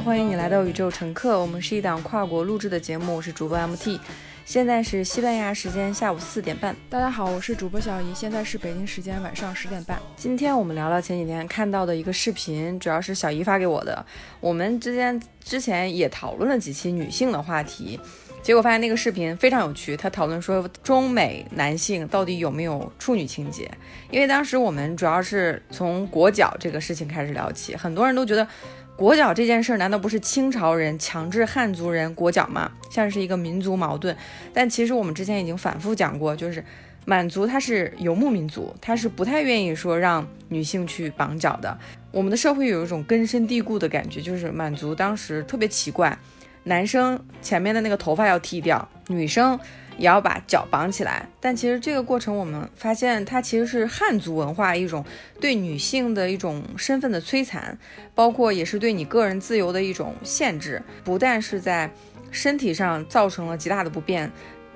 欢迎你来到宇宙乘客，我们是一档跨国录制的节目，我是主播 MT，现在是西班牙时间下午四点半。大家好，我是主播小姨，现在是北京时间晚上十点半。今天我们聊聊前几天看到的一个视频，主要是小姨发给我的。我们之间之前也讨论了几期女性的话题，结果发现那个视频非常有趣。他讨论说中美男性到底有没有处女情节？因为当时我们主要是从裹脚这个事情开始聊起，很多人都觉得。裹脚这件事儿，难道不是清朝人强制汉族人裹脚吗？像是一个民族矛盾。但其实我们之前已经反复讲过，就是满族它是游牧民族，它是不太愿意说让女性去绑脚的。我们的社会有一种根深蒂固的感觉，就是满族当时特别奇怪，男生前面的那个头发要剃掉，女生。也要把脚绑起来，但其实这个过程我们发现，它其实是汉族文化一种对女性的一种身份的摧残，包括也是对你个人自由的一种限制。不但是在身体上造成了极大的不便，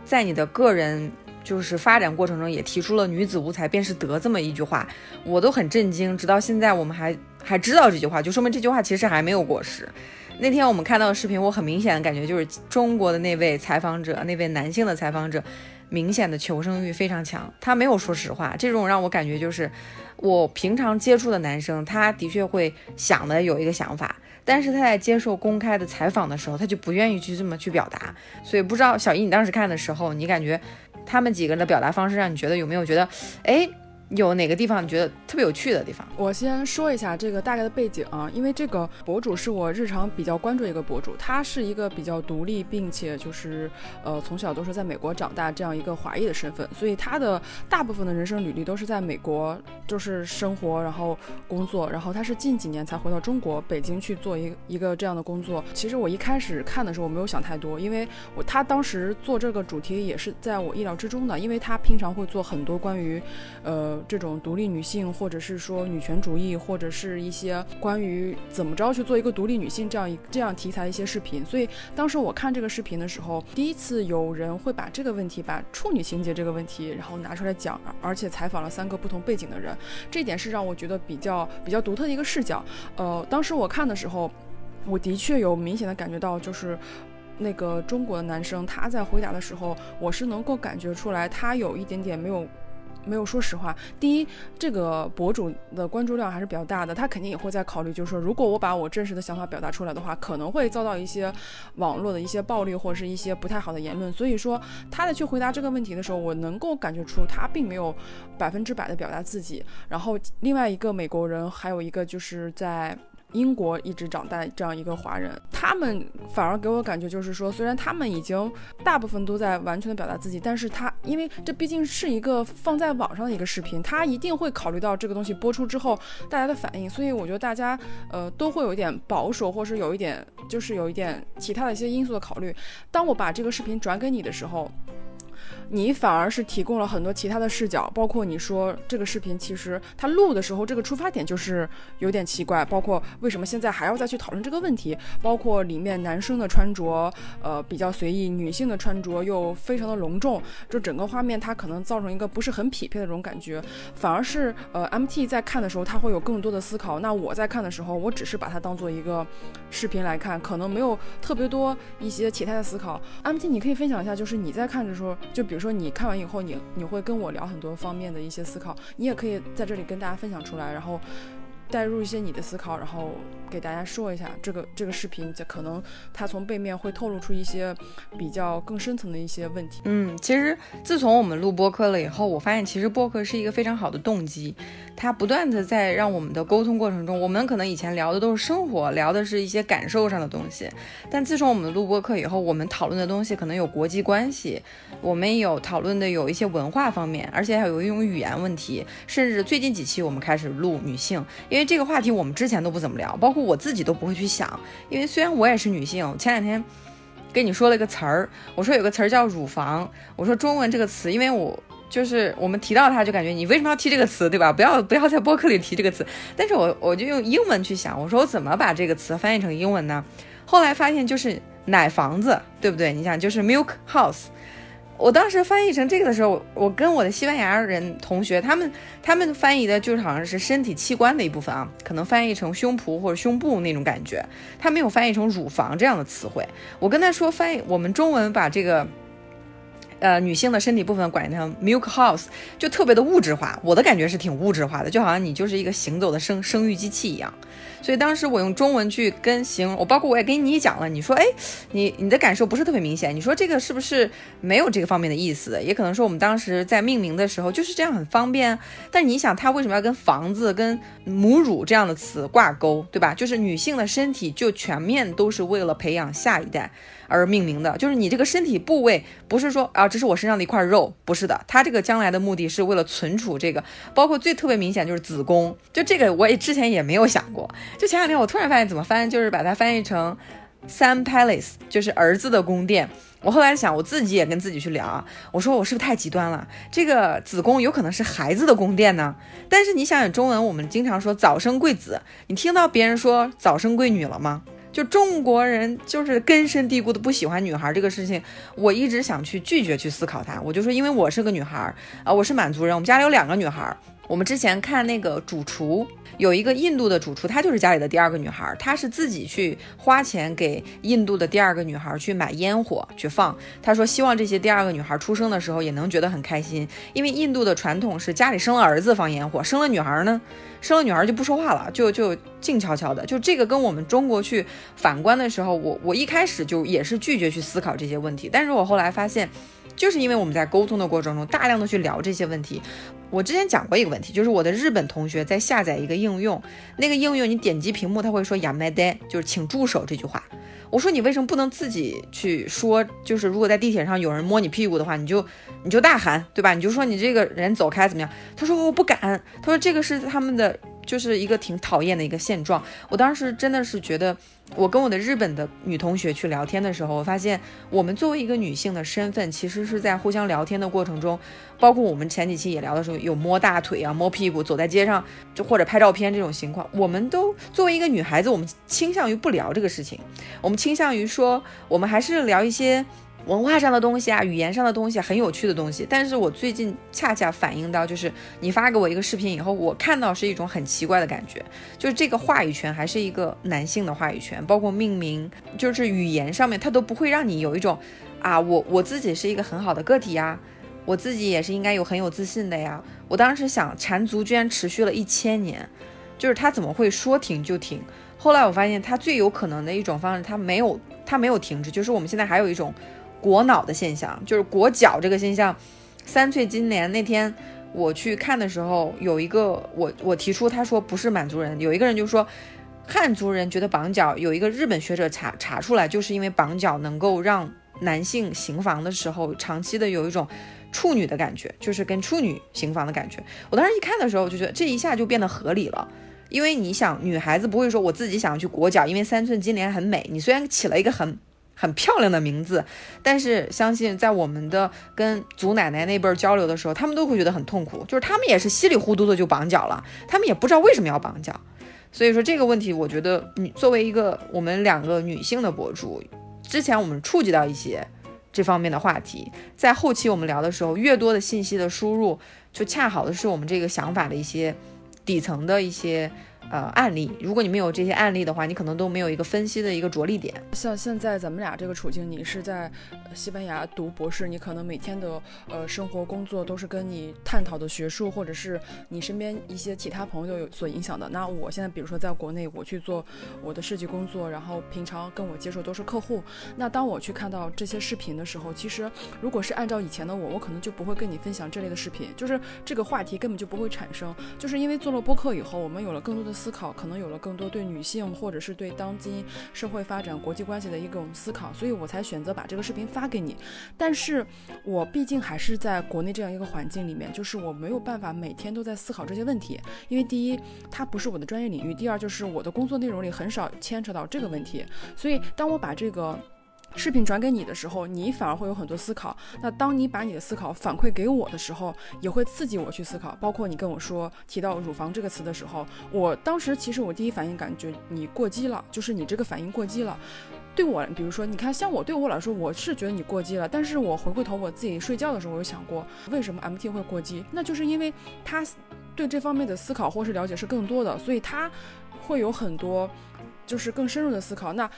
在你的个人就是发展过程中也提出了“女子无才便是德”这么一句话，我都很震惊。直到现在我们还还知道这句话，就说明这句话其实还没有过时。那天我们看到的视频，我很明显的感觉就是中国的那位采访者，那位男性的采访者，明显的求生欲非常强。他没有说实话，这种让我感觉就是我平常接触的男生，他的确会想的有一个想法，但是他在接受公开的采访的时候，他就不愿意去这么去表达。所以不知道小易，你当时看的时候，你感觉他们几个人的表达方式让你觉得有没有觉得，哎？有哪个地方你觉得特别有趣的地方？我先说一下这个大概的背景啊，因为这个博主是我日常比较关注一个博主，他是一个比较独立，并且就是呃从小都是在美国长大这样一个华裔的身份，所以他的大部分的人生履历都是在美国就是生活，然后工作，然后他是近几年才回到中国北京去做一一个这样的工作。其实我一开始看的时候我没有想太多，因为我他当时做这个主题也是在我意料之中的，因为他平常会做很多关于呃。这种独立女性，或者是说女权主义，或者是一些关于怎么着去做一个独立女性这样一这样题材的一些视频。所以当时我看这个视频的时候，第一次有人会把这个问题，把处女情节这个问题，然后拿出来讲，而且采访了三个不同背景的人，这点是让我觉得比较比较独特的一个视角。呃，当时我看的时候，我的确有明显的感觉到，就是那个中国的男生他在回答的时候，我是能够感觉出来，他有一点点没有。没有说实话。第一，这个博主的关注量还是比较大的，他肯定也会在考虑，就是说，如果我把我真实的想法表达出来的话，可能会遭到一些网络的一些暴力或者是一些不太好的言论。所以说，他在去回答这个问题的时候，我能够感觉出他并没有百分之百的表达自己。然后，另外一个美国人，还有一个就是在。英国一直长大这样一个华人，他们反而给我感觉就是说，虽然他们已经大部分都在完全的表达自己，但是他因为这毕竟是一个放在网上的一个视频，他一定会考虑到这个东西播出之后大家的反应，所以我觉得大家呃都会有一点保守，或是有一点就是有一点其他的一些因素的考虑。当我把这个视频转给你的时候。你反而是提供了很多其他的视角，包括你说这个视频其实他录的时候这个出发点就是有点奇怪，包括为什么现在还要再去讨论这个问题，包括里面男生的穿着呃比较随意，女性的穿着又非常的隆重，就整个画面它可能造成一个不是很匹配的这种感觉，反而是呃 MT 在看的时候他会有更多的思考，那我在看的时候我只是把它当做一个视频来看，可能没有特别多一些其他的思考。MT 你可以分享一下，就是你在看的时候，就比如。说你看完以后，你你会跟我聊很多方面的一些思考，你也可以在这里跟大家分享出来，然后带入一些你的思考，然后。给大家说一下，这个这个视频，这可能它从背面会透露出一些比较更深层的一些问题。嗯，其实自从我们录播客了以后，我发现其实播客是一个非常好的动机，它不断的在让我们的沟通过程中，我们可能以前聊的都是生活，聊的是一些感受上的东西，但自从我们录播课以后，我们讨论的东西可能有国际关系，我们有讨论的有一些文化方面，而且还有一种语言问题，甚至最近几期我们开始录女性，因为因为这个话题我们之前都不怎么聊，包括。我自己都不会去想，因为虽然我也是女性，前两天跟你说了一个词儿，我说有个词儿叫乳房，我说中文这个词，因为我就是我们提到它，就感觉你为什么要提这个词，对吧？不要不要在播客里提这个词。但是我我就用英文去想，我说我怎么把这个词翻译成英文呢？后来发现就是奶房子，对不对？你想就是 milk house。我当时翻译成这个的时候，我跟我的西班牙人同学，他们他们翻译的就是好像是身体器官的一部分啊，可能翻译成胸脯或者胸部那种感觉，他没有翻译成乳房这样的词汇。我跟他说翻译，我们中文把这个。呃，女性的身体部分管成 milk house，就特别的物质化。我的感觉是挺物质化的，就好像你就是一个行走的生生育机器一样。所以当时我用中文去跟形容，我包括我也跟你讲了，你说，哎，你你的感受不是特别明显。你说这个是不是没有这个方面的意思？也可能说我们当时在命名的时候就是这样很方便。但你想，它为什么要跟房子、跟母乳这样的词挂钩，对吧？就是女性的身体就全面都是为了培养下一代。而命名的，就是你这个身体部位，不是说啊，这是我身上的一块肉，不是的，它这个将来的目的是为了存储这个，包括最特别明显就是子宫，就这个我也之前也没有想过，就前两天我突然发现怎么翻，就是把它翻译成 son palace，就是儿子的宫殿。我后来想，我自己也跟自己去聊啊，我说我是不是太极端了？这个子宫有可能是孩子的宫殿呢？但是你想想中文，我们经常说早生贵子，你听到别人说早生贵女了吗？就中国人就是根深蒂固的不喜欢女孩这个事情，我一直想去拒绝去思考它。我就说，因为我是个女孩儿啊，我是满族人，我们家里有两个女孩儿。我们之前看那个主厨，有一个印度的主厨，她就是家里的第二个女孩，她是自己去花钱给印度的第二个女孩去买烟火去放。她说希望这些第二个女孩出生的时候也能觉得很开心，因为印度的传统是家里生了儿子放烟火，生了女孩呢。生了女儿就不说话了，就就静悄悄的。就这个跟我们中国去反观的时候，我我一开始就也是拒绝去思考这些问题。但是我后来发现，就是因为我们在沟通的过程中大量的去聊这些问题。我之前讲过一个问题，就是我的日本同学在下载一个应用，那个应用你点击屏幕，他会说 “yamade”，就是请住手这句话。我说你为什么不能自己去说？就是如果在地铁上有人摸你屁股的话，你就你就大喊，对吧？你就说你这个人走开怎么样？他说我不敢。他说这个是他们的。就是一个挺讨厌的一个现状。我当时真的是觉得，我跟我的日本的女同学去聊天的时候，我发现我们作为一个女性的身份，其实是在互相聊天的过程中，包括我们前几期也聊的时候，有摸大腿啊、摸屁股，走在街上就或者拍照片这种情况，我们都作为一个女孩子，我们倾向于不聊这个事情，我们倾向于说，我们还是聊一些。文化上的东西啊，语言上的东西，很有趣的东西。但是我最近恰恰反映到，就是你发给我一个视频以后，我看到是一种很奇怪的感觉，就是这个话语权还是一个男性的话语权，包括命名，就是语言上面，它都不会让你有一种啊，我我自己是一个很好的个体呀，我自己也是应该有很有自信的呀。我当时想，缠足居然持续了一千年，就是他怎么会说停就停？后来我发现，他最有可能的一种方式，他没有他没有停止，就是我们现在还有一种。裹脑的现象就是裹脚这个现象。三岁金莲那天我去看的时候，有一个我我提出，他说不是满族人，有一个人就说汉族人觉得绑脚，有一个日本学者查查出来，就是因为绑脚能够让男性行房的时候长期的有一种处女的感觉，就是跟处女行房的感觉。我当时一看的时候，我就觉得这一下就变得合理了，因为你想，女孩子不会说我自己想要去裹脚，因为三寸金莲很美，你虽然起了一个很。很漂亮的名字，但是相信在我们的跟祖奶奶那辈儿交流的时候，他们都会觉得很痛苦，就是他们也是稀里糊涂的就绑脚了，他们也不知道为什么要绑脚。所以说这个问题，我觉得你作为一个我们两个女性的博主，之前我们触及到一些这方面的话题，在后期我们聊的时候，越多的信息的输入，就恰好的是我们这个想法的一些底层的一些。呃，案例，如果你没有这些案例的话，你可能都没有一个分析的一个着力点。像现在咱们俩这个处境，你是在西班牙读博士，你可能每天的呃生活工作都是跟你探讨的学术，或者是你身边一些其他朋友有所影响的。那我现在比如说在国内，我去做我的设计工作，然后平常跟我接触都是客户。那当我去看到这些视频的时候，其实如果是按照以前的我，我可能就不会跟你分享这类的视频，就是这个话题根本就不会产生。就是因为做了播客以后，我们有了更多的。思考可能有了更多对女性或者是对当今社会发展、国际关系的一种思考，所以我才选择把这个视频发发给你。但是我毕竟还是在国内这样一个环境里面，就是我没有办法每天都在思考这些问题，因为第一，它不是我的专业领域；第二，就是我的工作内容里很少牵扯到这个问题。所以当我把这个。视频转给你的时候，你反而会有很多思考。那当你把你的思考反馈给我的时候，也会刺激我去思考。包括你跟我说提到乳房这个词的时候，我当时其实我第一反应感觉你过激了，就是你这个反应过激了。对我，比如说，你看，像我对我来说，我是觉得你过激了，但是我回过头，我自己睡觉的时候，我有想过，为什么 MT 会过激？那就是因为他对这方面的思考或是了解是更多的，所以他会有很多就是更深入的思考。那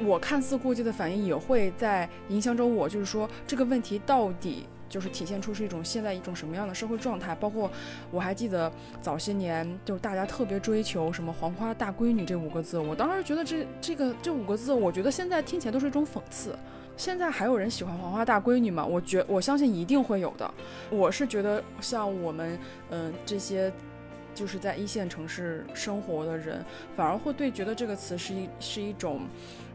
我看似过激的反应，也会在影响着我，就是说这个问题到底。就是体现出是一种现在一种什么样的社会状态，包括我还记得早些年，就是大家特别追求什么“黄花大闺女”这五个字，我当时觉得这这个这五个字，我觉得现在听起来都是一种讽刺。现在还有人喜欢“黄花大闺女”吗？我觉我相信一定会有的。我是觉得像我们嗯这些就是在一线城市生活的人，反而会对觉得这个词是一是一种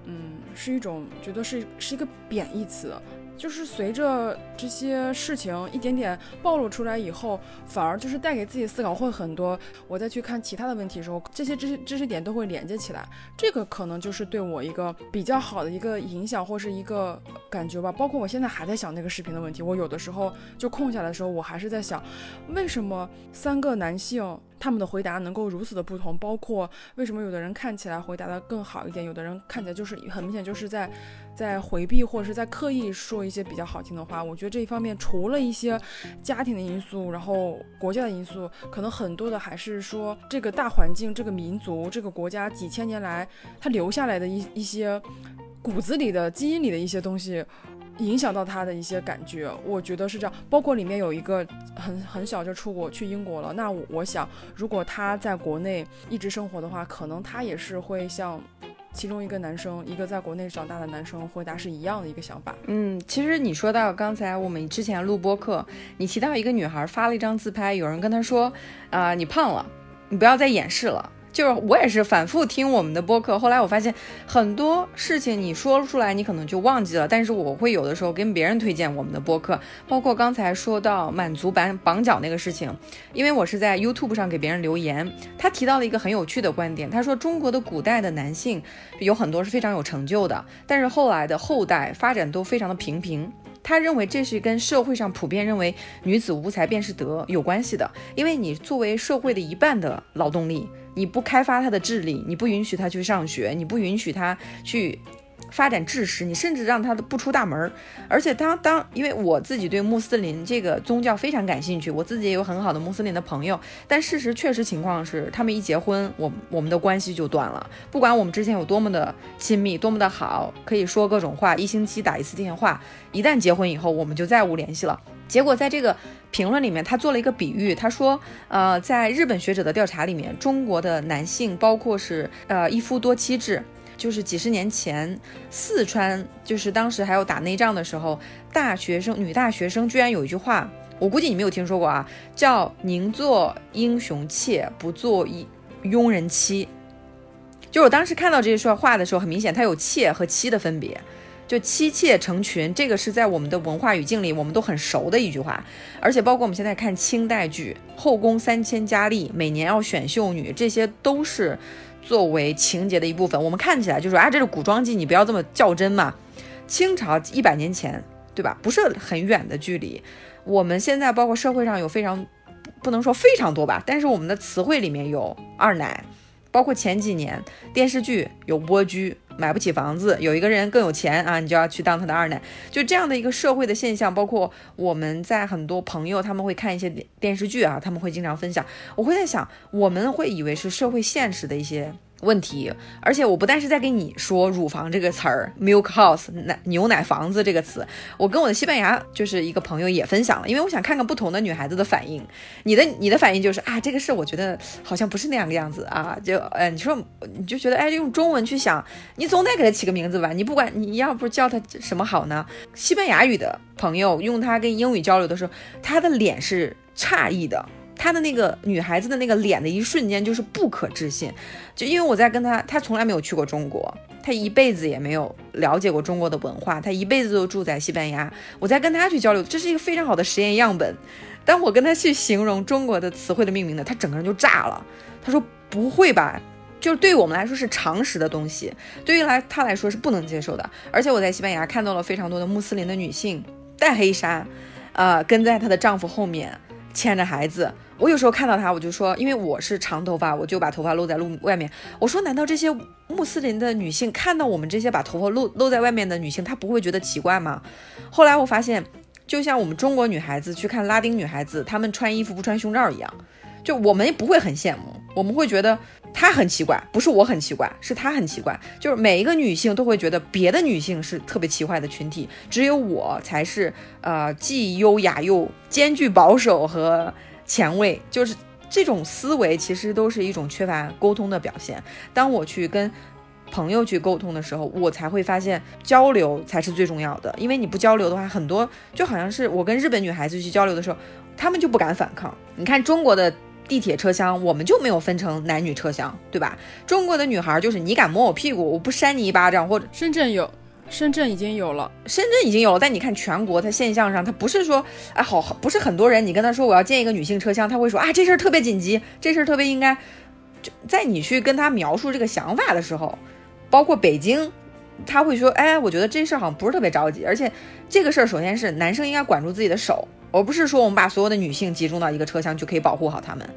嗯是一种觉得是是一个贬义词。就是随着这些事情一点点暴露出来以后，反而就是带给自己思考会很多。我再去看其他的问题的时候，这些知识知识点都会连接起来。这个可能就是对我一个比较好的一个影响或是一个感觉吧。包括我现在还在想那个视频的问题，我有的时候就空下来的时候，我还是在想，为什么三个男性。他们的回答能够如此的不同，包括为什么有的人看起来回答的更好一点，有的人看起来就是很明显就是在在回避或者是在刻意说一些比较好听的话。我觉得这一方面除了一些家庭的因素，然后国家的因素，可能很多的还是说这个大环境、这个民族、这个国家几千年来它留下来的一一些骨子里的基因里的一些东西。影响到他的一些感觉，我觉得是这样。包括里面有一个很很小就出国去英国了，那我想，如果他在国内一直生活的话，可能他也是会像其中一个男生，一个在国内长大的男生回答是一样的一个想法。嗯，其实你说到刚才我们之前录播课，你提到一个女孩发了一张自拍，有人跟她说，啊，你胖了，你不要再掩饰了。就是我也是反复听我们的播客，后来我发现很多事情你说出来，你可能就忘记了。但是我会有的时候跟别人推荐我们的播客，包括刚才说到满足绑绑脚那个事情，因为我是在 YouTube 上给别人留言，他提到了一个很有趣的观点，他说中国的古代的男性有很多是非常有成就的，但是后来的后代发展都非常的平平。他认为这是跟社会上普遍认为女子无才便是德有关系的，因为你作为社会的一半的劳动力。你不开发他的智力，你不允许他去上学，你不允许他去发展知识，你甚至让他不出大门儿。而且当当，因为我自己对穆斯林这个宗教非常感兴趣，我自己也有很好的穆斯林的朋友。但事实确实情况是，他们一结婚，我我们的关系就断了。不管我们之前有多么的亲密，多么的好，可以说各种话，一星期打一次电话，一旦结婚以后，我们就再无联系了。结果在这个评论里面，他做了一个比喻，他说，呃，在日本学者的调查里面，中国的男性，包括是呃一夫多妻制，就是几十年前四川，就是当时还有打内战的时候，大学生女大学生居然有一句话，我估计你没有听说过啊，叫宁做英雄妾，不做一庸人妻。就我当时看到这句话的时候，很明显，它有妾和妻的分别。就妻妾成群，这个是在我们的文化语境里我们都很熟的一句话，而且包括我们现在看清代剧，后宫三千佳丽，每年要选秀女，这些都是作为情节的一部分。我们看起来就说啊，这是古装剧，你不要这么较真嘛。清朝一百年前，对吧？不是很远的距离。我们现在包括社会上有非常不能说非常多吧，但是我们的词汇里面有二奶，包括前几年电视剧有蜗居。买不起房子，有一个人更有钱啊，你就要去当他的二奶，就这样的一个社会的现象。包括我们在很多朋友他们会看一些电视剧啊，他们会经常分享。我会在想，我们会以为是社会现实的一些。问题，而且我不但是在跟你说“乳房”这个词儿，“milk house” 奶牛奶房子这个词，我跟我的西班牙就是一个朋友也分享了，因为我想看看不同的女孩子的反应。你的你的反应就是啊，这个事我觉得好像不是那样的样子啊，就呃，你说你就觉得哎，用中文去想，你总得给他起个名字吧？你不管你要不叫他什么好呢？西班牙语的朋友用它跟英语交流的时候，他的脸是诧异的。她的那个女孩子的那个脸的一瞬间就是不可置信，就因为我在跟她，她从来没有去过中国，她一辈子也没有了解过中国的文化，她一辈子都住在西班牙。我在跟她去交流，这是一个非常好的实验样本。当我跟她去形容中国的词汇的命名的，她整个人就炸了。她说：“不会吧？就是对于我们来说是常识的东西，对于来她来说是不能接受的。而且我在西班牙看到了非常多的穆斯林的女性戴黑纱，呃，跟在她的丈夫后面。”牵着孩子。我有时候看到她，我就说，因为我是长头发，我就把头发露在路外面。我说，难道这些穆斯林的女性看到我们这些把头发露露在外面的女性，她不会觉得奇怪吗？后来我发现，就像我们中国女孩子去看拉丁女孩子，她们穿衣服不穿胸罩一样，就我们不会很羡慕，我们会觉得她很奇怪，不是我很奇怪，是她很奇怪。就是每一个女性都会觉得别的女性是特别奇怪的群体，只有我才是呃既优雅又兼具保守和。前卫就是这种思维，其实都是一种缺乏沟通的表现。当我去跟朋友去沟通的时候，我才会发现交流才是最重要的。因为你不交流的话，很多就好像是我跟日本女孩子去交流的时候，她们就不敢反抗。你看中国的地铁车厢，我们就没有分成男女车厢，对吧？中国的女孩就是你敢摸我屁股，我不扇你一巴掌，或者深圳有。深圳已经有了，深圳已经有了，但你看全国，它现象上，它不是说，哎，好，不是很多人，你跟他说我要建一个女性车厢，他会说啊，这事儿特别紧急，这事儿特别应该。就在你去跟他描述这个想法的时候，包括北京，他会说，哎，我觉得这事儿好像不是特别着急，而且这个事儿首先是男生应该管住自己的手，而不是说我们把所有的女性集中到一个车厢就可以保护好她们。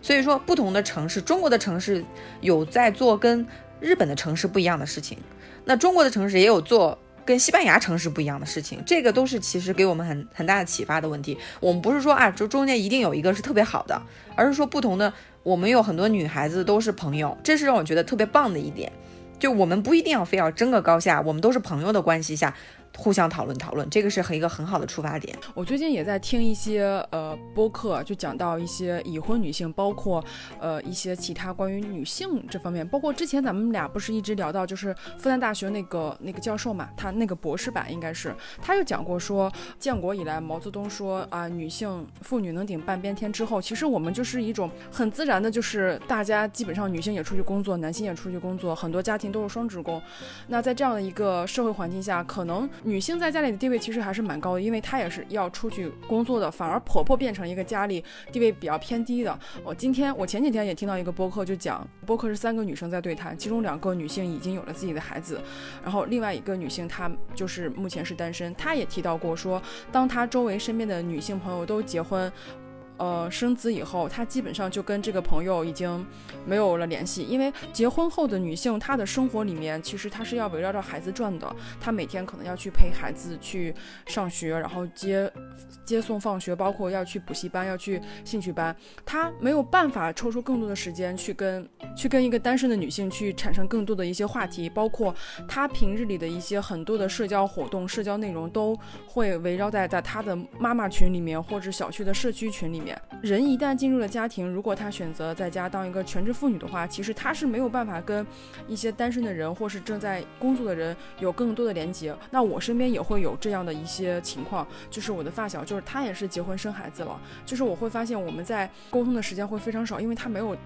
所以说，不同的城市，中国的城市有在做跟日本的城市不一样的事情。那中国的城市也有做跟西班牙城市不一样的事情，这个都是其实给我们很很大的启发的问题。我们不是说啊，就中间一定有一个是特别好的，而是说不同的，我们有很多女孩子都是朋友，这是让我觉得特别棒的一点。就我们不一定要非要争个高下，我们都是朋友的关系下。互相讨论讨论，这个是很一个很好的出发点。我最近也在听一些呃播客，就讲到一些已婚女性，包括呃一些其他关于女性这方面，包括之前咱们俩不是一直聊到，就是复旦大学那个那个教授嘛，他那个博士版应该是，他又讲过说，建国以来毛泽东说啊，女性妇女能顶半边天之后，其实我们就是一种很自然的，就是大家基本上女性也出去工作，男性也出去工作，很多家庭都是双职工。那在这样的一个社会环境下，可能。女性在家里的地位其实还是蛮高的，因为她也是要出去工作的，反而婆婆变成一个家里地位比较偏低的。我今天我前几天也听到一个播客，就讲播客是三个女生在对谈，其中两个女性已经有了自己的孩子，然后另外一个女性她就是目前是单身，她也提到过说，当她周围身边的女性朋友都结婚。呃，生子以后，她基本上就跟这个朋友已经没有了联系，因为结婚后的女性，她的生活里面其实她是要围绕着孩子转的，她每天可能要去陪孩子去上学，然后接接送放学，包括要去补习班，要去兴趣班，她没有办法抽出更多的时间去跟去跟一个单身的女性去产生更多的一些话题，包括她平日里的一些很多的社交活动、社交内容都会围绕在在她的妈妈群里面或者小区的社区群里面。人一旦进入了家庭，如果他选择在家当一个全职妇女的话，其实他是没有办法跟一些单身的人或是正在工作的人有更多的连接。那我身边也会有这样的一些情况，就是我的发小，就是他也是结婚生孩子了，就是我会发现我们在沟通的时间会非常少，因为他没有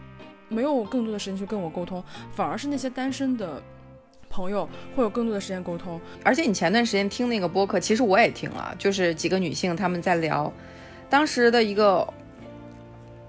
没有更多的时间去跟我沟通，反而是那些单身的朋友会有更多的时间沟通。而且你前段时间听那个播客，其实我也听了，就是几个女性他们在聊。当时的一个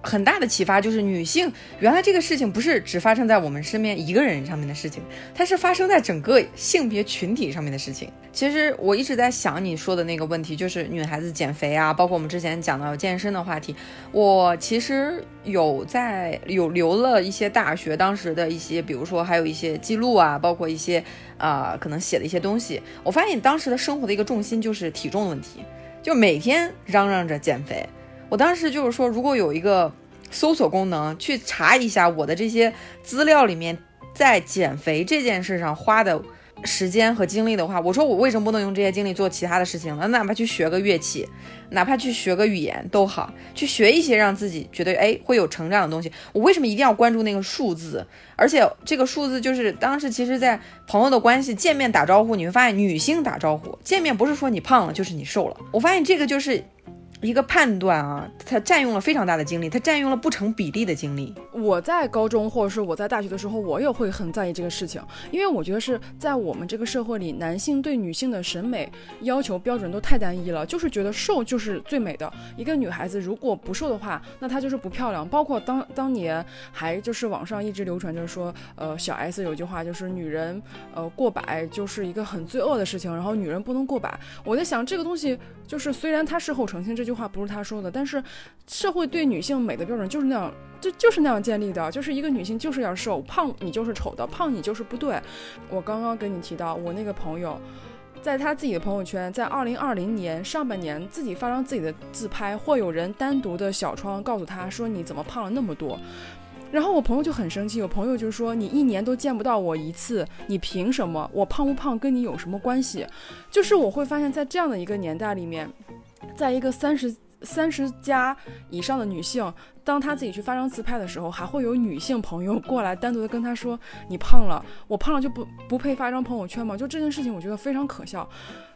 很大的启发就是，女性原来这个事情不是只发生在我们身边一个人上面的事情，它是发生在整个性别群体上面的事情。其实我一直在想你说的那个问题，就是女孩子减肥啊，包括我们之前讲到健身的话题。我其实有在有留了一些大学当时的一些，比如说还有一些记录啊，包括一些啊可能写的一些东西。我发现当时的生活的一个重心就是体重问题。就每天嚷嚷着减肥，我当时就是说，如果有一个搜索功能，去查一下我的这些资料里面，在减肥这件事上花的。时间和精力的话，我说我为什么不能用这些精力做其他的事情呢？哪怕去学个乐器，哪怕去学个语言都好，去学一些让自己觉得哎会有成长的东西。我为什么一定要关注那个数字？而且这个数字就是当时其实，在朋友的关系见面打招呼，你会发现女性打招呼见面不是说你胖了就是你瘦了。我发现这个就是。一个判断啊，它占用了非常大的精力，它占用了不成比例的精力。我在高中或者是我在大学的时候，我也会很在意这个事情，因为我觉得是在我们这个社会里，男性对女性的审美要求标准都太单一了，就是觉得瘦就是最美的。一个女孩子如果不瘦的话，那她就是不漂亮。包括当当年还就是网上一直流传，着说，呃，小 S 有句话就是女人呃过百就是一个很罪恶的事情，然后女人不能过百。我在想这个东西，就是虽然她事后澄清这句。话不是他说的，但是社会对女性美的标准就是那样，就就是那样建立的，就是一个女性就是要瘦，胖你就是丑的，胖你就是不对。我刚刚跟你提到，我那个朋友，在他自己的朋友圈，在二零二零年上半年自己发张自己的自拍，会有人单独的小窗告诉他说你怎么胖了那么多。然后我朋友就很生气，有朋友就说你一年都见不到我一次，你凭什么？我胖不胖跟你有什么关系？就是我会发现，在这样的一个年代里面，在一个三十三十加以上的女性，当她自己去发张自拍的时候，还会有女性朋友过来单独的跟她说你胖了，我胖了就不不配发张朋友圈吗？就这件事情，我觉得非常可笑。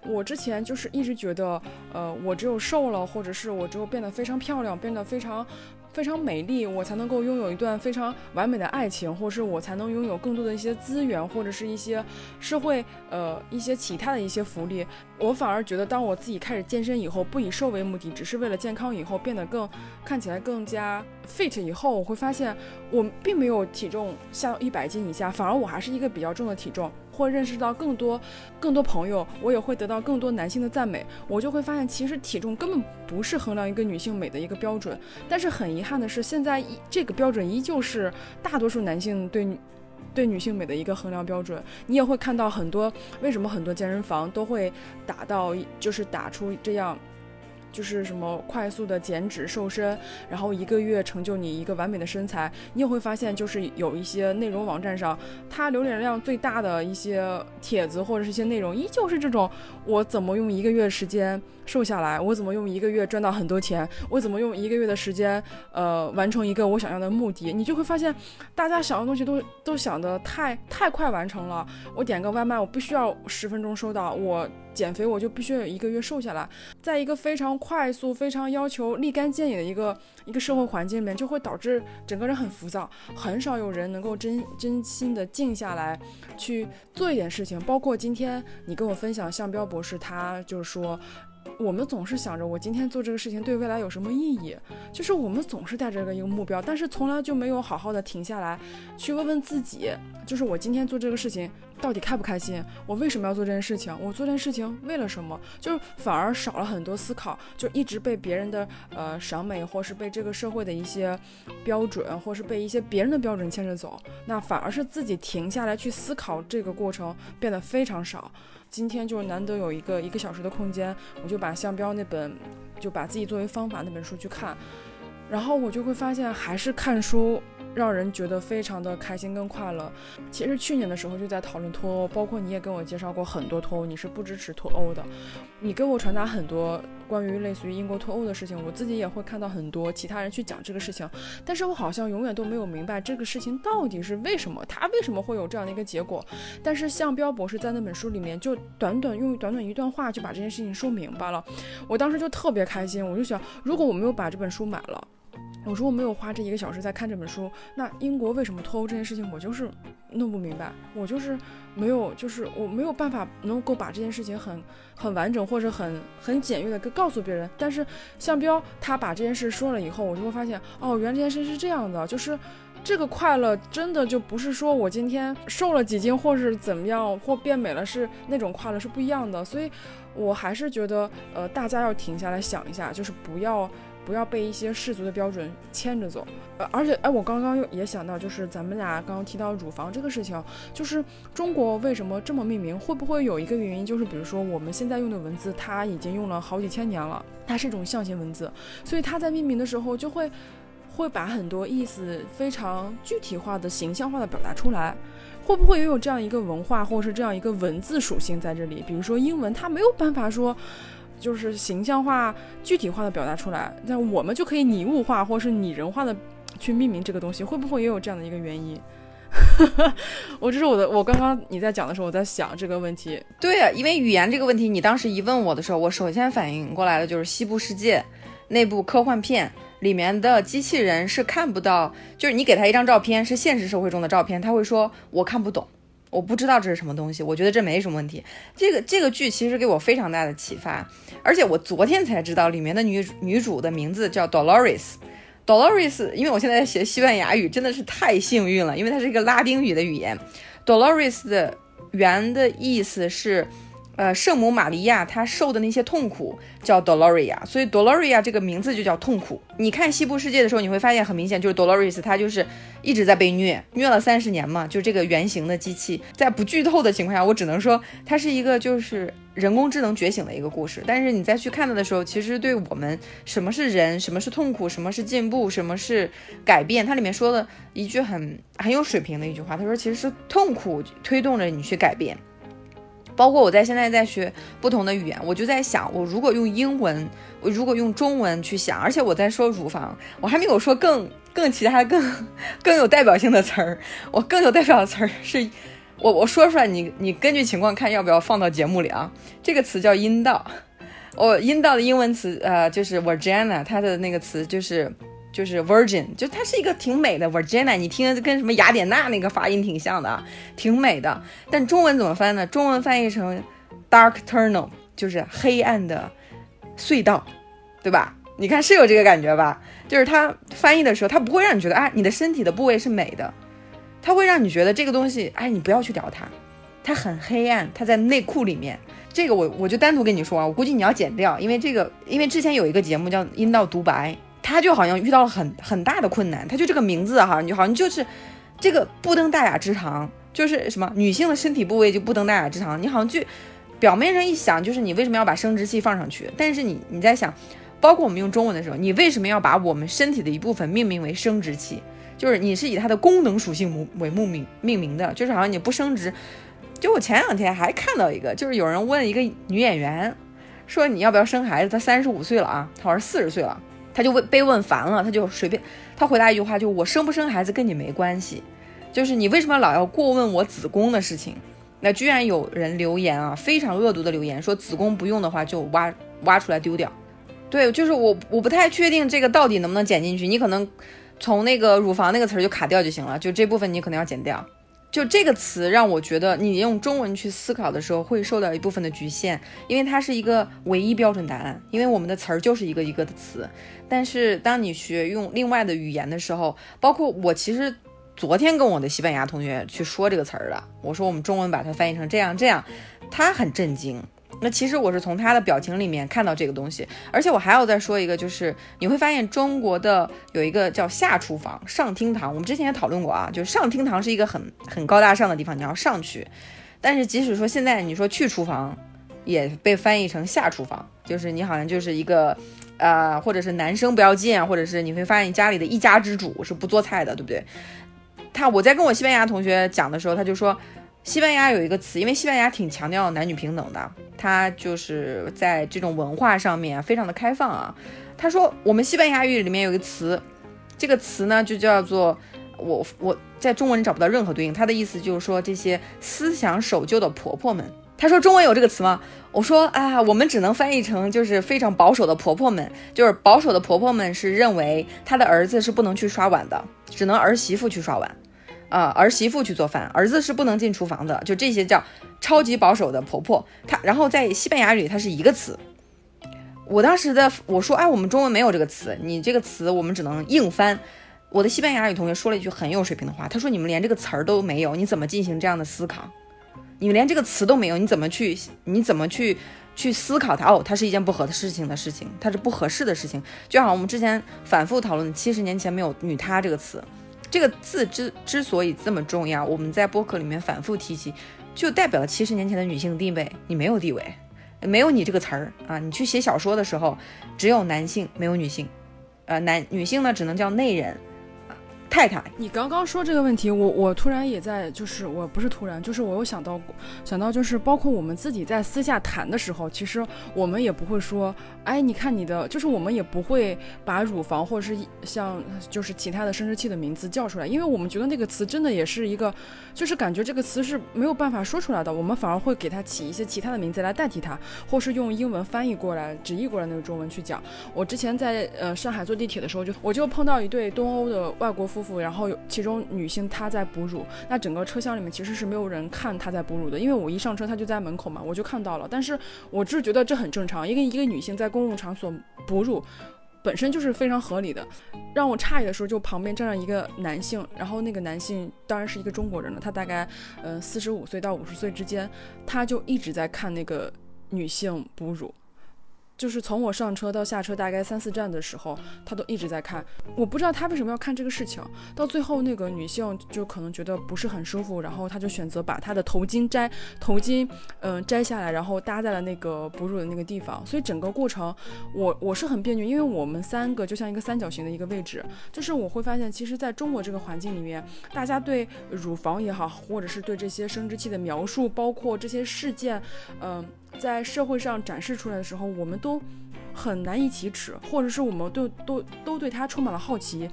我之前就是一直觉得，呃，我只有瘦了，或者是我只有变得非常漂亮，变得非常。非常美丽，我才能够拥有一段非常完美的爱情，或是我才能拥有更多的一些资源，或者是一些社会呃一些其他的一些福利。我反而觉得，当我自己开始健身以后，不以瘦为目的，只是为了健康，以后变得更看起来更加 fit 以后，我会发现我并没有体重下到一百斤以下，反而我还是一个比较重的体重。会认识到更多更多朋友，我也会得到更多男性的赞美，我就会发现其实体重根本不是衡量一个女性美的一个标准。但是很遗憾的是，现在这个标准依旧是大多数男性对女对女性美的一个衡量标准。你也会看到很多，为什么很多健身房都会打到就是打出这样。就是什么快速的减脂瘦身，然后一个月成就你一个完美的身材。你也会发现，就是有一些内容网站上，它浏览量最大的一些帖子或者是一些内容，依旧是这种：我怎么用一个月时间瘦下来？我怎么用一个月赚到很多钱？我怎么用一个月的时间，呃，完成一个我想要的目的？你就会发现，大家想的东西都都想的太太快完成了。我点个外卖，我必须要十分钟收到。我。减肥我就必须要有一个月瘦下来，在一个非常快速、非常要求立竿见影的一个一个社会环境里面，就会导致整个人很浮躁，很少有人能够真真心的静下来去做一点事情。包括今天你跟我分享向彪博士，他就是说。我们总是想着我今天做这个事情对未来有什么意义，就是我们总是带着个一个目标，但是从来就没有好好的停下来去问问自己，就是我今天做这个事情到底开不开心？我为什么要做这件事情？我做这件事情为了什么？就是反而少了很多思考，就一直被别人的呃审美，或是被这个社会的一些标准，或是被一些别人的标准牵着走，那反而是自己停下来去思考这个过程变得非常少。今天就难得有一个一个小时的空间，我就把向标那本，就把自己作为方法那本书去看，然后我就会发现还是看书。让人觉得非常的开心跟快乐。其实去年的时候就在讨论脱欧，包括你也跟我介绍过很多脱欧，你是不支持脱欧的。你给我传达很多关于类似于英国脱欧的事情，我自己也会看到很多其他人去讲这个事情，但是我好像永远都没有明白这个事情到底是为什么，他为什么会有这样的一个结果。但是向彪博士在那本书里面就短短用短短一段话就把这件事情说明白了，我当时就特别开心，我就想，如果我没有把这本书买了。我说我没有花这一个小时在看这本书，那英国为什么脱欧这件事情我就是弄不明白，我就是没有，就是我没有办法能够把这件事情很很完整或者很很简约的告诉别人。但是向彪他把这件事说了以后，我就会发现，哦，原来这件事是这样的，就是这个快乐真的就不是说我今天瘦了几斤或是怎么样或变美了是那种快乐是不一样的。所以我还是觉得，呃，大家要停下来想一下，就是不要。不要被一些世俗的标准牵着走，呃，而且，哎，我刚刚又也想到，就是咱们俩刚刚提到乳房这个事情，就是中国为什么这么命名？会不会有一个原因，就是比如说我们现在用的文字，它已经用了好几千年了，它是一种象形文字，所以它在命名的时候就会会把很多意思非常具体化的、形象化的表达出来。会不会也有这样一个文化，或者是这样一个文字属性在这里？比如说英文，它没有办法说。就是形象化、具体化的表达出来，那我们就可以拟物化或是拟人化的去命名这个东西，会不会也有这样的一个原因？我这是我的，我刚刚你在讲的时候，我在想这个问题。对呀，因为语言这个问题，你当时一问我的时候，我首先反应过来的就是《西部世界》那部科幻片里面的机器人是看不到，就是你给他一张照片，是现实社会中的照片，他会说我看不懂。我不知道这是什么东西，我觉得这没什么问题。这个这个剧其实给我非常大的启发，而且我昨天才知道里面的女女主的名字叫 Dolores。Dolores，因为我现在在学西班牙语，真的是太幸运了，因为它是一个拉丁语的语言。Dolores 的原的意思是，呃，圣母玛利亚她受的那些痛苦叫 Doloria，所以 Doloria 这个名字就叫痛苦。你看西部世界的时候，你会发现很明显，就是 Dolores 她就是一直在被虐，虐了三十年嘛。就这个原型的机器，在不剧透的情况下，我只能说它是一个就是人工智能觉醒的一个故事。但是你再去看它的时候，其实对我们什么是人，什么是痛苦，什么是进步，什么是改变，它里面说的一句很很有水平的一句话，他说其实是痛苦推动着你去改变。包括我在现在在学不同的语言，我就在想，我如果用英文，我如果用中文去想，而且我在说乳房，我还没有说更更其他更更有代表性的词儿。我更有代表的词儿是，我我说出来，你你根据情况看要不要放到节目里啊？这个词叫阴道，我阴道的英文词呃就是 vagina，它的那个词就是。就是 Virgin，就它是一个挺美的 Virginia，你听跟什么雅典娜那个发音挺像的，挺美的。但中文怎么翻呢？中文翻译成 Dark Tunnel，就是黑暗的隧道，对吧？你看是有这个感觉吧？就是它翻译的时候，它不会让你觉得啊，你的身体的部位是美的，它会让你觉得这个东西哎，你不要去聊它，它很黑暗，它在内裤里面。这个我我就单独跟你说啊，我估计你要剪掉，因为这个因为之前有一个节目叫阴道独白。他就好像遇到了很很大的困难，他就这个名字哈，你好像就是这个不登大雅之堂，就是什么女性的身体部位就不登大雅之堂，你好像就表面上一想，就是你为什么要把生殖器放上去？但是你你在想，包括我们用中文的时候，你为什么要把我们身体的一部分命名为生殖器？就是你是以它的功能属性为命名命名的，就是好像你不生殖。就我前两天还看到一个，就是有人问一个女演员说你要不要生孩子？她三十五岁了啊，她好像四十岁了。他就问被问烦了，他就随便他回答一句话，就我生不生孩子跟你没关系，就是你为什么老要过问我子宫的事情？那居然有人留言啊，非常恶毒的留言，说子宫不用的话就挖挖出来丢掉。对，就是我我不太确定这个到底能不能剪进去，你可能从那个乳房那个词儿就卡掉就行了，就这部分你可能要剪掉。就这个词让我觉得，你用中文去思考的时候会受到一部分的局限，因为它是一个唯一标准答案。因为我们的词儿就是一个一个的词，但是当你学用另外的语言的时候，包括我其实昨天跟我的西班牙同学去说这个词儿了，我说我们中文把它翻译成这样这样，他很震惊。那其实我是从他的表情里面看到这个东西，而且我还要再说一个，就是你会发现中国的有一个叫下厨房、上厅堂，我们之前也讨论过啊，就是上厅堂是一个很很高大上的地方，你要上去。但是即使说现在你说去厨房，也被翻译成下厨房，就是你好像就是一个，呃，或者是男生不要进，或者是你会发现家里的一家之主是不做菜的，对不对？他我在跟我西班牙同学讲的时候，他就说。西班牙有一个词，因为西班牙挺强调男女平等的，他就是在这种文化上面非常的开放啊。他说我们西班牙语里面有一个词，这个词呢就叫做我我在中文找不到任何对应，他的意思就是说这些思想守旧的婆婆们。他说中文有这个词吗？我说啊，我们只能翻译成就是非常保守的婆婆们，就是保守的婆婆们是认为她的儿子是不能去刷碗的，只能儿媳妇去刷碗。啊，儿媳妇去做饭，儿子是不能进厨房的。就这些叫超级保守的婆婆。她，然后在西班牙语，它是一个词。我当时的我说，哎，我们中文没有这个词，你这个词我们只能硬翻。我的西班牙语同学说了一句很有水平的话，他说：“你们连这个词儿都没有，你怎么进行这样的思考？你们连这个词都没有，你怎么去你怎么去去思考它？哦，它是一件不合的事情的事情，它是不合适的事情。就好像，我们之前反复讨论，七十年前没有‘女她’这个词。”这个字之之所以这么重要，我们在播客里面反复提及，就代表了七十年前的女性地位。你没有地位，没有你这个词儿啊！你去写小说的时候，只有男性，没有女性。呃，男女性呢，只能叫内人。太太，你刚刚说这个问题，我我突然也在，就是我不是突然，就是我有想到过，想到就是包括我们自己在私下谈的时候，其实我们也不会说，哎，你看你的，就是我们也不会把乳房或者是像就是其他的生殖器的名字叫出来，因为我们觉得那个词真的也是一个，就是感觉这个词是没有办法说出来的，我们反而会给它起一些其他的名字来代替它，或是用英文翻译过来直译过来那个中文去讲。我之前在呃上海坐地铁的时候，就我就碰到一对东欧的外国夫。夫妇，然后有其中女性她在哺乳，那整个车厢里面其实是没有人看她在哺乳的，因为我一上车她就在门口嘛，我就看到了。但是我只是觉得这很正常，一个一个女性在公共场所哺乳，本身就是非常合理的。让我诧异的时候，就旁边站着一个男性，然后那个男性当然是一个中国人了，他大概呃四十五岁到五十岁之间，他就一直在看那个女性哺乳。就是从我上车到下车大概三四站的时候，他都一直在看。我不知道他为什么要看这个事情。到最后，那个女性就可能觉得不是很舒服，然后他就选择把她的头巾摘头巾，嗯，摘下来，然后搭在了那个哺乳的那个地方。所以整个过程，我我是很别扭，因为我们三个就像一个三角形的一个位置。就是我会发现，其实在中国这个环境里面，大家对乳房也好，或者是对这些生殖器的描述，包括这些事件，嗯。在社会上展示出来的时候，我们都很难以启齿，或者是我们都都都对他充满了好奇。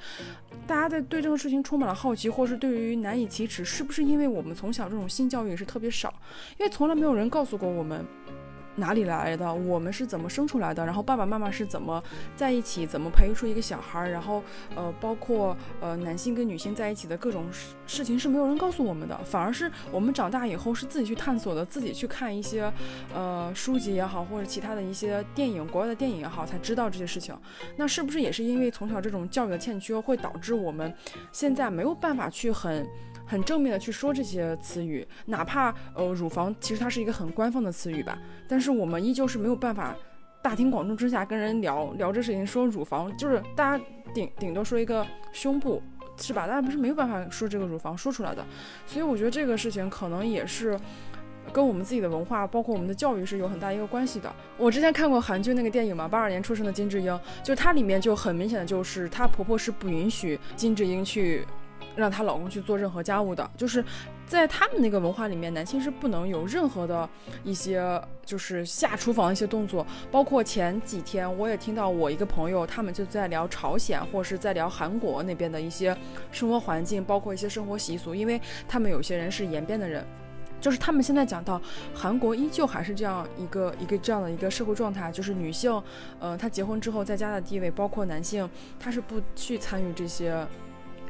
大家在对这个事情充满了好奇，或是对于难以启齿，是不是因为我们从小这种性教育是特别少？因为从来没有人告诉过我们。哪里来的？我们是怎么生出来的？然后爸爸妈妈是怎么在一起？怎么培育出一个小孩？然后呃，包括呃男性跟女性在一起的各种事事情是没有人告诉我们的，反而是我们长大以后是自己去探索的，自己去看一些呃书籍也好，或者其他的一些电影，国外的电影也好，才知道这些事情。那是不是也是因为从小这种教育的欠缺，会导致我们现在没有办法去很？很正面的去说这些词语，哪怕呃乳房其实它是一个很官方的词语吧，但是我们依旧是没有办法大庭广众之下跟人聊聊这事情，说乳房就是大家顶顶多说一个胸部是吧？大家不是没有办法说这个乳房说出来的，所以我觉得这个事情可能也是跟我们自己的文化，包括我们的教育是有很大一个关系的。我之前看过韩剧那个电影嘛，八二年出生的金智英，就它里面就很明显的就是她婆婆是不允许金智英去。让她老公去做任何家务的，就是在他们那个文化里面，男性是不能有任何的一些就是下厨房的一些动作。包括前几天我也听到我一个朋友，他们就在聊朝鲜或者是在聊韩国那边的一些生活环境，包括一些生活习俗，因为他们有些人是延边的人，就是他们现在讲到韩国依旧还是这样一个一个这样的一个社会状态，就是女性，呃，她结婚之后在家的地位，包括男性，他是不去参与这些。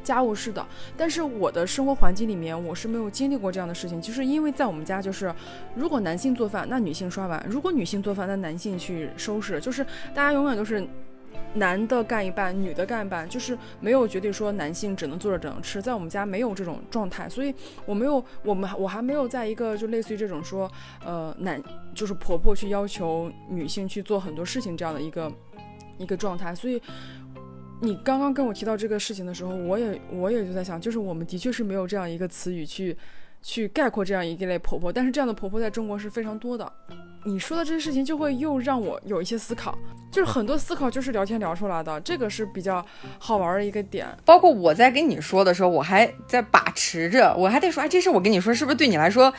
家务事的，但是我的生活环境里面，我是没有经历过这样的事情。就是因为在我们家，就是如果男性做饭，那女性刷碗；如果女性做饭，那男性去收拾。就是大家永远都是男的干一半，女的干一半，就是没有绝对说男性只能坐着只能吃。在我们家没有这种状态，所以我没有，我们我还没有在一个就类似于这种说，呃，男就是婆婆去要求女性去做很多事情这样的一个一个状态，所以。你刚刚跟我提到这个事情的时候，我也我也就在想，就是我们的确是没有这样一个词语去去概括这样一类婆婆，但是这样的婆婆在中国是非常多的。你说的这些事情就会又让我有一些思考，就是很多思考就是聊天聊出来的，这个是比较好玩的一个点。包括我在跟你说的时候，我还在把持着，我还得说，哎，这事我跟你说，是不是对你来说，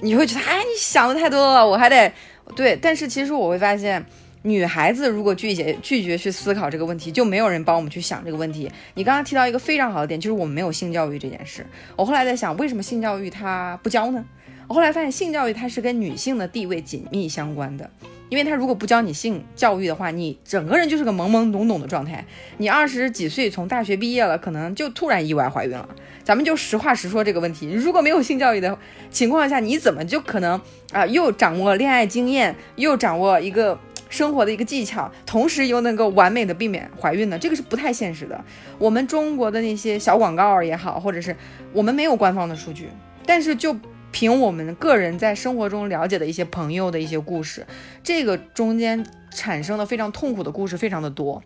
你会觉得，哎，你想的太多了，我还得对，但是其实我会发现。女孩子如果拒绝拒绝去思考这个问题，就没有人帮我们去想这个问题。你刚刚提到一个非常好的点，就是我们没有性教育这件事。我后来在想，为什么性教育它不教呢？我后来发现，性教育它是跟女性的地位紧密相关的。因为他如果不教你性教育的话，你整个人就是个懵懵懂懂的状态。你二十几岁从大学毕业了，可能就突然意外怀孕了。咱们就实话实说这个问题。如果没有性教育的情况下，你怎么就可能啊又掌握恋爱经验，又掌握一个？生活的一个技巧，同时又能够完美的避免怀孕呢？这个是不太现实的。我们中国的那些小广告也好，或者是我们没有官方的数据，但是就凭我们个人在生活中了解的一些朋友的一些故事，这个中间产生的非常痛苦的故事非常的多。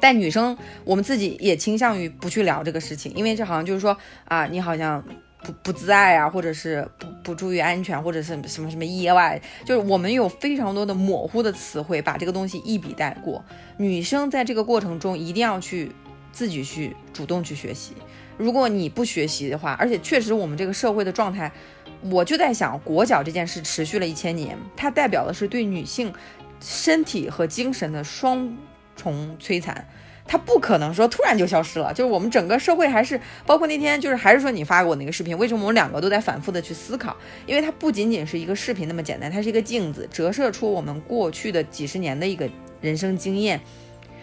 但女生我们自己也倾向于不去聊这个事情，因为这好像就是说啊，你好像。不不自爱啊，或者是不不注意安全，或者是什么什么意外，就是我们有非常多的模糊的词汇，把这个东西一笔带过。女生在这个过程中一定要去自己去主动去学习。如果你不学习的话，而且确实我们这个社会的状态，我就在想，裹脚这件事持续了一千年，它代表的是对女性身体和精神的双重摧残。他不可能说突然就消失了，就是我们整个社会还是包括那天就是还是说你发给我那个视频，为什么我们两个都在反复的去思考？因为它不仅仅是一个视频那么简单，它是一个镜子，折射出我们过去的几十年的一个人生经验。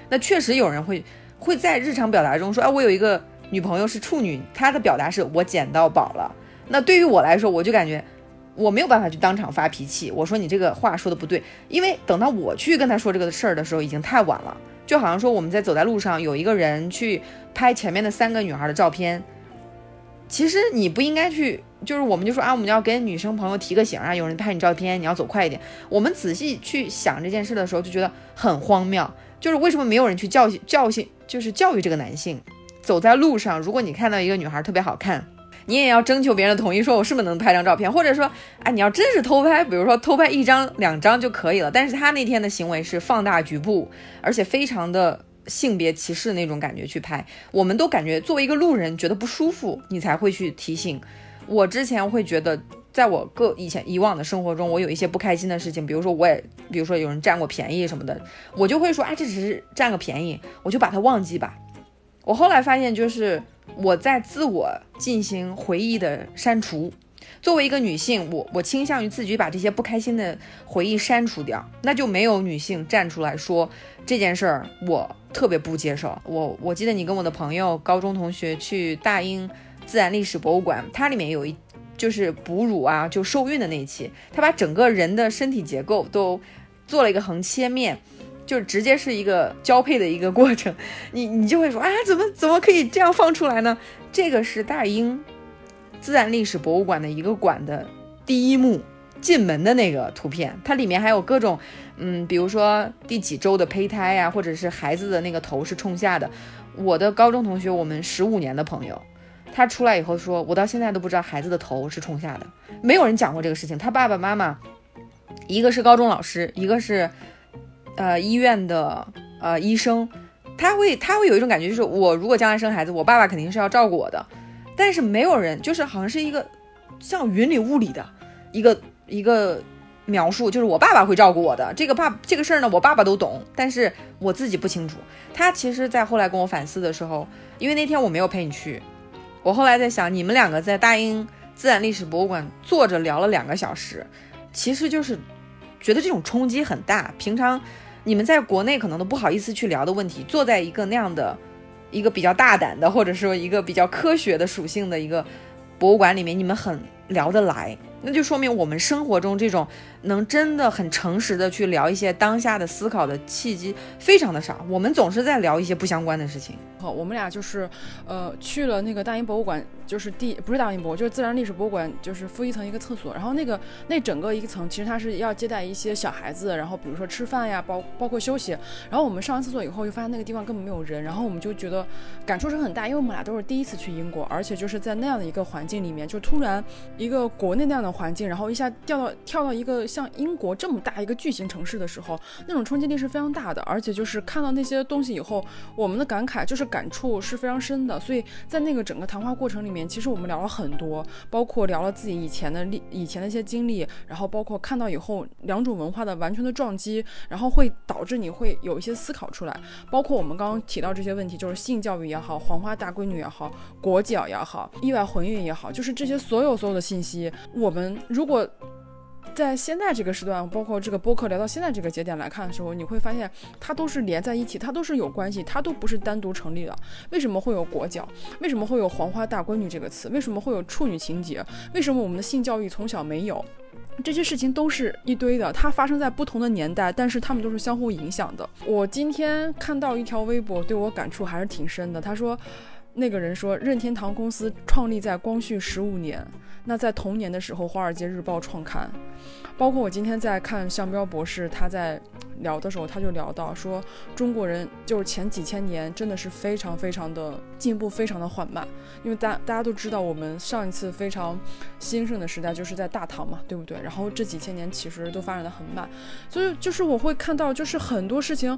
那确实有人会会在日常表达中说，哎，我有一个女朋友是处女，她的表达是我捡到宝了。那对于我来说，我就感觉。我没有办法去当场发脾气，我说你这个话说的不对，因为等到我去跟他说这个事儿的时候，已经太晚了。就好像说我们在走在路上，有一个人去拍前面的三个女孩的照片，其实你不应该去，就是我们就说啊，我们要跟女生朋友提个醒啊，有人拍你照片，你要走快一点。我们仔细去想这件事的时候，就觉得很荒谬，就是为什么没有人去教训教训，就是教育这个男性，走在路上，如果你看到一个女孩特别好看。你也要征求别人的同意，说我是不是能拍张照片，或者说，哎，你要真是偷拍，比如说偷拍一张两张就可以了。但是他那天的行为是放大局部，而且非常的性别歧视那种感觉去拍，我们都感觉作为一个路人觉得不舒服，你才会去提醒。我之前会觉得，在我个以前以往的生活中，我有一些不开心的事情，比如说我也，比如说有人占过便宜什么的，我就会说，哎，这只是占个便宜，我就把它忘记吧。我后来发现，就是我在自我进行回忆的删除。作为一个女性，我我倾向于自己把这些不开心的回忆删除掉，那就没有女性站出来说这件事儿，我特别不接受。我我记得你跟我的朋友高中同学去大英自然历史博物馆，它里面有一就是哺乳啊，就受孕的那一期，他把整个人的身体结构都做了一个横切面。就直接是一个交配的一个过程，你你就会说啊，怎么怎么可以这样放出来呢？这个是大英自然历史博物馆的一个馆的第一幕进门的那个图片，它里面还有各种，嗯，比如说第几周的胚胎呀，或者是孩子的那个头是冲下的。我的高中同学，我们十五年的朋友，他出来以后说，我到现在都不知道孩子的头是冲下的，没有人讲过这个事情。他爸爸妈妈一个是高中老师，一个是。呃，医院的呃医生，他会他会有一种感觉，就是我如果将来生孩子，我爸爸肯定是要照顾我的，但是没有人，就是好像是一个像云里雾里的一个一个描述，就是我爸爸会照顾我的这个爸这个事儿呢，我爸爸都懂，但是我自己不清楚。他其实，在后来跟我反思的时候，因为那天我没有陪你去，我后来在想，你们两个在大英自然历史博物馆坐着聊了两个小时，其实就是觉得这种冲击很大，平常。你们在国内可能都不好意思去聊的问题，坐在一个那样的一个比较大胆的，或者说一个比较科学的属性的一个博物馆里面，你们很聊得来，那就说明我们生活中这种能真的很诚实的去聊一些当下的思考的契机非常的少，我们总是在聊一些不相关的事情。好，我们俩就是，呃，去了那个大英博物馆，就是第不是大英博，就是自然历史博物馆，就是负一层一个厕所。然后那个那整个一个层，其实它是要接待一些小孩子，然后比如说吃饭呀，包包括休息。然后我们上完厕所以后，就发现那个地方根本没有人。然后我们就觉得感触是很大，因为我们俩都是第一次去英国，而且就是在那样的一个环境里面，就突然一个国内那样的环境，然后一下掉到跳到一个像英国这么大一个巨型城市的时候，那种冲击力是非常大的。而且就是看到那些东西以后，我们的感慨就是。感触是非常深的，所以在那个整个谈话过程里面，其实我们聊了很多，包括聊了自己以前的历以前的一些经历，然后包括看到以后两种文化的完全的撞击，然后会导致你会有一些思考出来，包括我们刚刚提到这些问题，就是性教育也好，黄花大闺女也好，裹脚也好，意外怀孕也好，就是这些所有所有的信息，我们如果。在现在这个时段，包括这个播客聊到现在这个节点来看的时候，你会发现它都是连在一起，它都是有关系，它都不是单独成立的。为什么会有裹脚？为什么会有黄花大闺女这个词？为什么会有处女情节？为什么我们的性教育从小没有？这些事情都是一堆的，它发生在不同的年代，但是它们都是相互影响的。我今天看到一条微博，对我感触还是挺深的。他说，那个人说任天堂公司创立在光绪十五年。那在同年的时候，《华尔街日报》创刊，包括我今天在看向标博士，他在。聊的时候，他就聊到说，中国人就是前几千年真的是非常非常的进步，非常的缓慢。因为大大家都知道，我们上一次非常兴盛的时代就是在大唐嘛，对不对？然后这几千年其实都发展的很慢，所以就是我会看到，就是很多事情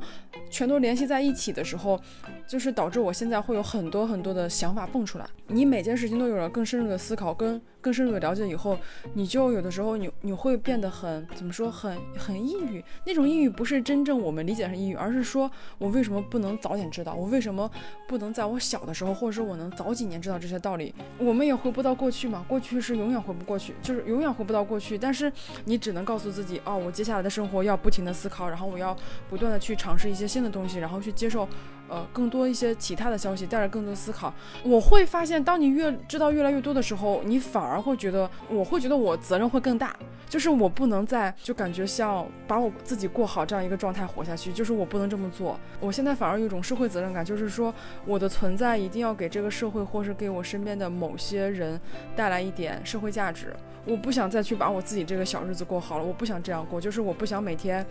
全都联系在一起的时候，就是导致我现在会有很多很多的想法蹦出来。你每件事情都有了更深入的思考，跟更深入的了解以后，你就有的时候你你会变得很怎么说，很很抑郁。那种抑郁不是。真正我们理解成抑郁，而是说我为什么不能早点知道？我为什么不能在我小的时候，或者说我能早几年知道这些道理？我们也回不到过去嘛，过去是永远回不过去，就是永远回不到过去。但是你只能告诉自己，哦，我接下来的生活要不停的思考，然后我要不断的去尝试一些新的东西，然后去接受。呃更多一些其他的消息，带着更多思考。我会发现，当你越知道越来越多的时候，你反而会觉得，我会觉得我责任会更大，就是我不能再就感觉像把我自己过好这样一个状态活下去，就是我不能这么做。我现在反而有一种社会责任感，就是说我的存在一定要给这个社会或是给我身边的某些人带来一点社会价值。我不想再去把我自己这个小日子过好了，我不想这样过，就是我不想每天。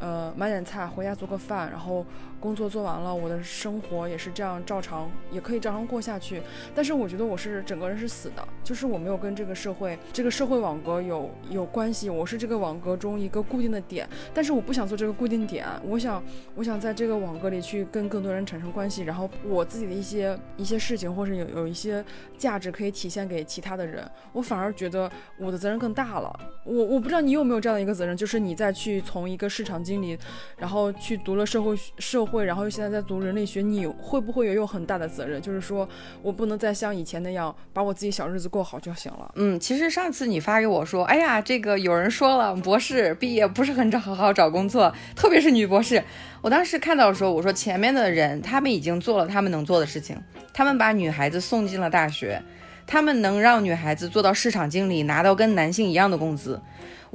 呃，买点菜回家做个饭，然后工作做完了，我的生活也是这样照常，也可以照常过下去。但是我觉得我是整个人是死的，就是我没有跟这个社会、这个社会网格有有关系，我是这个网格中一个固定的点。但是我不想做这个固定点，我想，我想在这个网格里去跟更多人产生关系，然后我自己的一些一些事情，或者有有一些价值可以体现给其他的人。我反而觉得我的责任更大了。我我不知道你有没有这样的一个责任，就是你再去从一个市场。经理，然后去读了社会社会，然后又现在在读人类学，你会不会也有很大的责任？就是说我不能再像以前那样把我自己小日子过好就行了。嗯，其实上次你发给我说，哎呀，这个有人说了，博士毕业不是很找好好找工作，特别是女博士。我当时看到的时候，我说前面的人他们已经做了他们能做的事情，他们把女孩子送进了大学，他们能让女孩子做到市场经理，拿到跟男性一样的工资。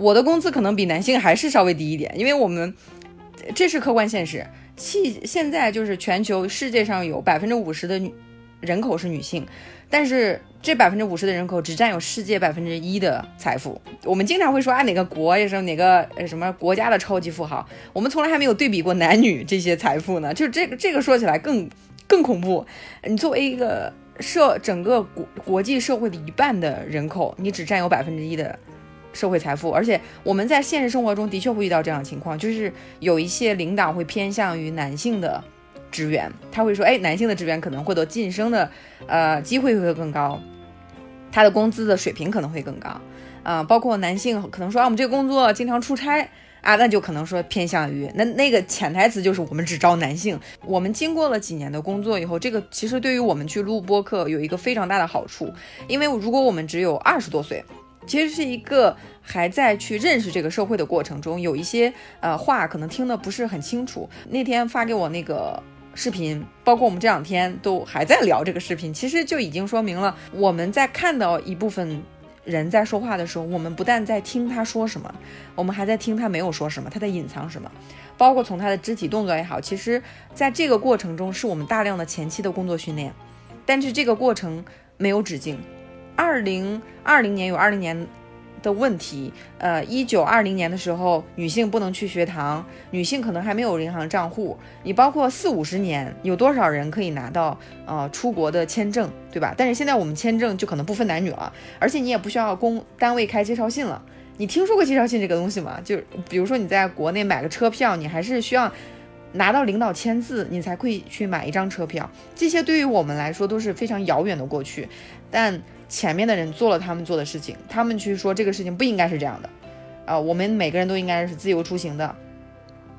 我的工资可能比男性还是稍微低一点，因为我们这是客观现实。现现在就是全球世界上有百分之五十的女人口是女性，但是这百分之五十的人口只占有世界百分之一的财富。我们经常会说啊哪个国也是哪个什么国家的超级富豪，我们从来还没有对比过男女这些财富呢。就是这个这个说起来更更恐怖。你作为一个社整个国国际社会的一半的人口，你只占有百分之一的。社会财富，而且我们在现实生活中的确会遇到这样的情况，就是有一些领导会偏向于男性的职员，他会说，哎，男性的职员可能获得晋升的呃机会会更高，他的工资的水平可能会更高，啊，包括男性可能说啊，我们这个工作经常出差啊，那就可能说偏向于那那个潜台词就是我们只招男性。我们经过了几年的工作以后，这个其实对于我们去录播客有一个非常大的好处，因为如果我们只有二十多岁。其实是一个还在去认识这个社会的过程中，有一些呃话可能听得不是很清楚。那天发给我那个视频，包括我们这两天都还在聊这个视频，其实就已经说明了，我们在看到一部分人在说话的时候，我们不但在听他说什么，我们还在听他没有说什么，他在隐藏什么。包括从他的肢体动作也好，其实在这个过程中是我们大量的前期的工作训练，但是这个过程没有止境。二零二零年有二零年的问题，呃，一九二零年的时候，女性不能去学堂，女性可能还没有银行账户。你包括四五十年，有多少人可以拿到呃出国的签证，对吧？但是现在我们签证就可能不分男女了，而且你也不需要公单位开介绍信了。你听说过介绍信这个东西吗？就比如说你在国内买个车票，你还是需要拿到领导签字，你才可以去买一张车票。这些对于我们来说都是非常遥远的过去，但。前面的人做了他们做的事情，他们去说这个事情不应该是这样的，啊，我们每个人都应该是自由出行的，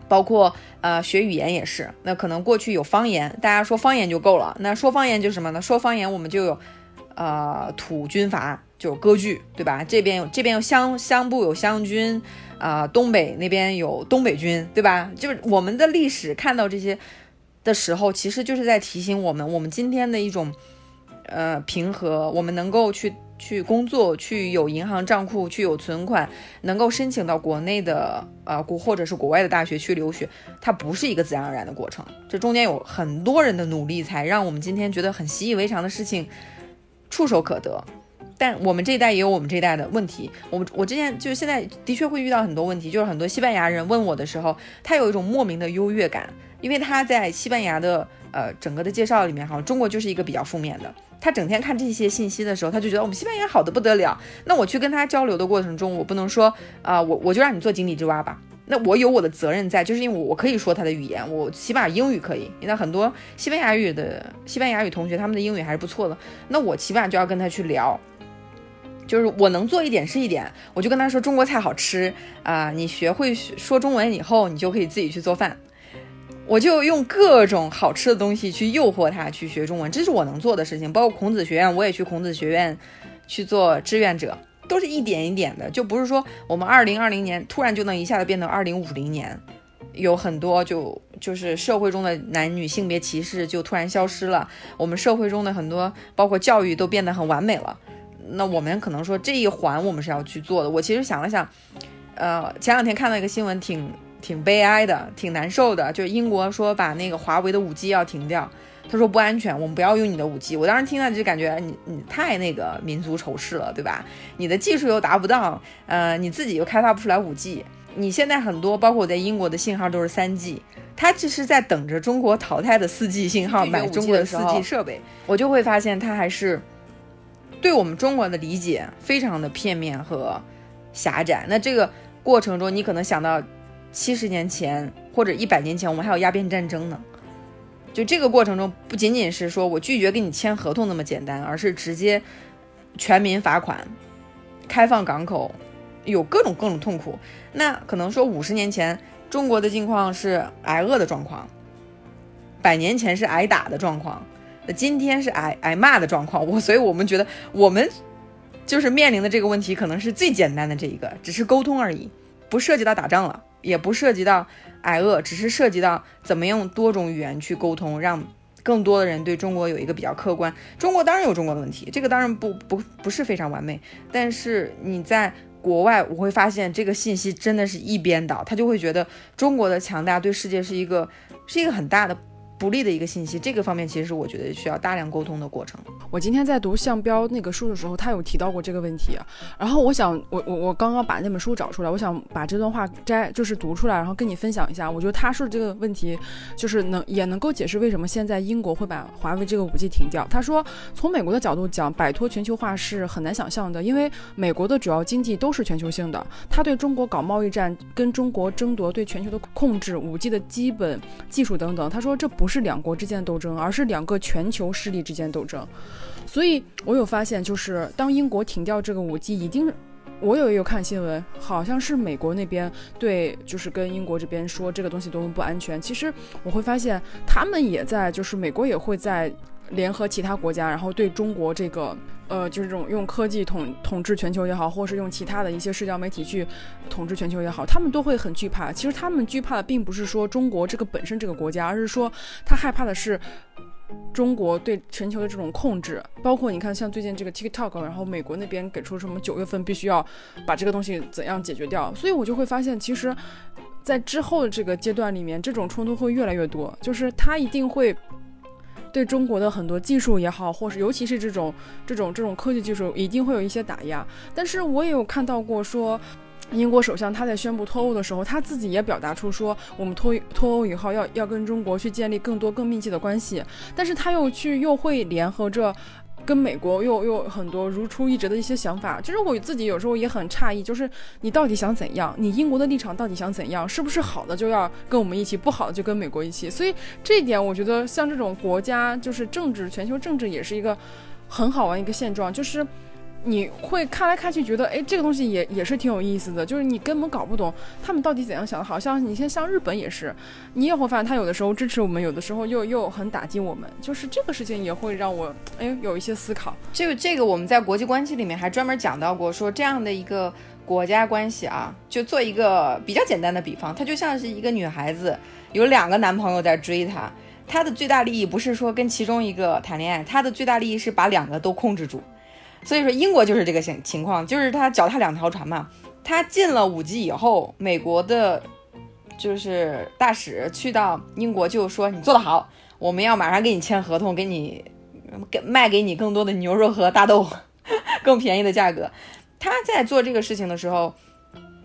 包括呃学语言也是。那可能过去有方言，大家说方言就够了。那说方言就是什么呢？说方言我们就有呃土军阀，就割据，对吧？这边有这边有湘湘部有湘军，啊，东北那边有东北军，对吧？就是我们的历史看到这些的时候，其实就是在提醒我们，我们今天的一种。呃，平和，我们能够去去工作，去有银行账户，去有存款，能够申请到国内的呃国或者是国外的大学去留学，它不是一个自然而然的过程，这中间有很多人的努力，才让我们今天觉得很习以为常的事情触手可得。但我们这一代也有我们这一代的问题，我们我之前就是现在的确会遇到很多问题，就是很多西班牙人问我的时候，他有一种莫名的优越感，因为他在西班牙的呃整个的介绍里面，好像中国就是一个比较负面的。他整天看这些信息的时候，他就觉得我们西班牙好的不得了。那我去跟他交流的过程中，我不能说啊，我我就让你做井底之蛙吧。那我有我的责任在，就是因为我可以说他的语言，我起码英语可以。那很多西班牙语的西班牙语同学，他们的英语还是不错的。那我起码就要跟他去聊，就是我能做一点是一点。我就跟他说中国菜好吃啊，你学会说中文以后，你就可以自己去做饭。我就用各种好吃的东西去诱惑他去学中文，这是我能做的事情。包括孔子学院，我也去孔子学院去做志愿者，都是一点一点的，就不是说我们二零二零年突然就能一下子变到二零五零年，有很多就就是社会中的男女性别歧视就突然消失了，我们社会中的很多包括教育都变得很完美了。那我们可能说这一环我们是要去做的。我其实想了想，呃，前两天看到一个新闻，挺挺悲哀的，挺难受的，就是英国说把那个华为的五 G 要停掉，他说不安全，我们不要用你的五 G。我当时听了就感觉你你太那个民族仇视了，对吧？你的技术又达不到，呃，你自己又开发不出来五 G。你现在很多，包括我在英国的信号都是三 G，它其实在等着中国淘汰的四 G 信号买中国的四 G 设备，我就会发现它还是。对我们中国的理解非常的片面和狭窄。那这个过程中，你可能想到七十年前或者一百年前，我们还有鸦片战争呢。就这个过程中，不仅仅是说我拒绝跟你签合同那么简单，而是直接全民罚款、开放港口，有各种各种痛苦。那可能说五十年前中国的境况是挨饿的状况，百年前是挨打的状况。那今天是挨挨骂的状况，我所以我们觉得我们就是面临的这个问题可能是最简单的这一个，只是沟通而已，不涉及到打仗了，也不涉及到挨饿，只是涉及到怎么用多种语言去沟通，让更多的人对中国有一个比较客观。中国当然有中国的问题，这个当然不不不是非常完美，但是你在国外，我会发现这个信息真的是一边倒，他就会觉得中国的强大对世界是一个是一个很大的。不利的一个信息，这个方面其实是我觉得需要大量沟通的过程。我今天在读向标那个书的时候，他有提到过这个问题。然后我想，我我我刚刚把那本书找出来，我想把这段话摘，就是读出来，然后跟你分享一下。我觉得他说的这个问题，就是能也能够解释为什么现在英国会把华为这个五 G 停掉。他说，从美国的角度讲，摆脱全球化是很难想象的，因为美国的主要经济都是全球性的，他对中国搞贸易战，跟中国争夺对全球的控制、五 G 的基本技术等等。他说，这不是是两国之间的斗争，而是两个全球势力之间斗争。所以我有发现，就是当英国停掉这个武器一定，我有有看新闻，好像是美国那边对，就是跟英国这边说这个东西多么不安全。其实我会发现，他们也在，就是美国也会在联合其他国家，然后对中国这个，呃，就是这种用科技统统治全球也好，或是用其他的一些社交媒体去统治全球也好，他们都会很惧怕。其实他们惧怕的并不是说中国这个本身这个国家，而是说他害怕的是中国对全球的这种控制。包括你看，像最近这个 TikTok，然后美国那边给出什么九月份必须要把这个东西怎样解决掉，所以我就会发现，其实，在之后的这个阶段里面，这种冲突会越来越多，就是他一定会。对中国的很多技术也好，或是尤其是这种这种这种科技技术，一定会有一些打压。但是我也有看到过说，英国首相他在宣布脱欧的时候，他自己也表达出说，我们脱脱欧以后要要跟中国去建立更多更密切的关系。但是他又去又会联合着。跟美国又又很多如出一辙的一些想法，其实我自己有时候也很诧异，就是你到底想怎样？你英国的立场到底想怎样？是不是好的就要跟我们一起，不好的就跟美国一起？所以这一点，我觉得像这种国家，就是政治，全球政治也是一个很好玩一个现状，就是。你会看来看去，觉得哎，这个东西也也是挺有意思的，就是你根本搞不懂他们到底怎样想的。好像你现在像日本也是，你也会发现他有的时候支持我们，有的时候又又很打击我们。就是这个事情也会让我哎有一些思考。这个这个我们在国际关系里面还专门讲到过，说这样的一个国家关系啊，就做一个比较简单的比方，它就像是一个女孩子有两个男朋友在追她，她的最大利益不是说跟其中一个谈恋爱，她的最大利益是把两个都控制住。所以说，英国就是这个情情况，就是他脚踏两条船嘛。他进了五 G 以后，美国的，就是大使去到英国就说：“你做得好，我们要马上给你签合同，给你给卖给你更多的牛肉和大豆，更便宜的价格。”他在做这个事情的时候，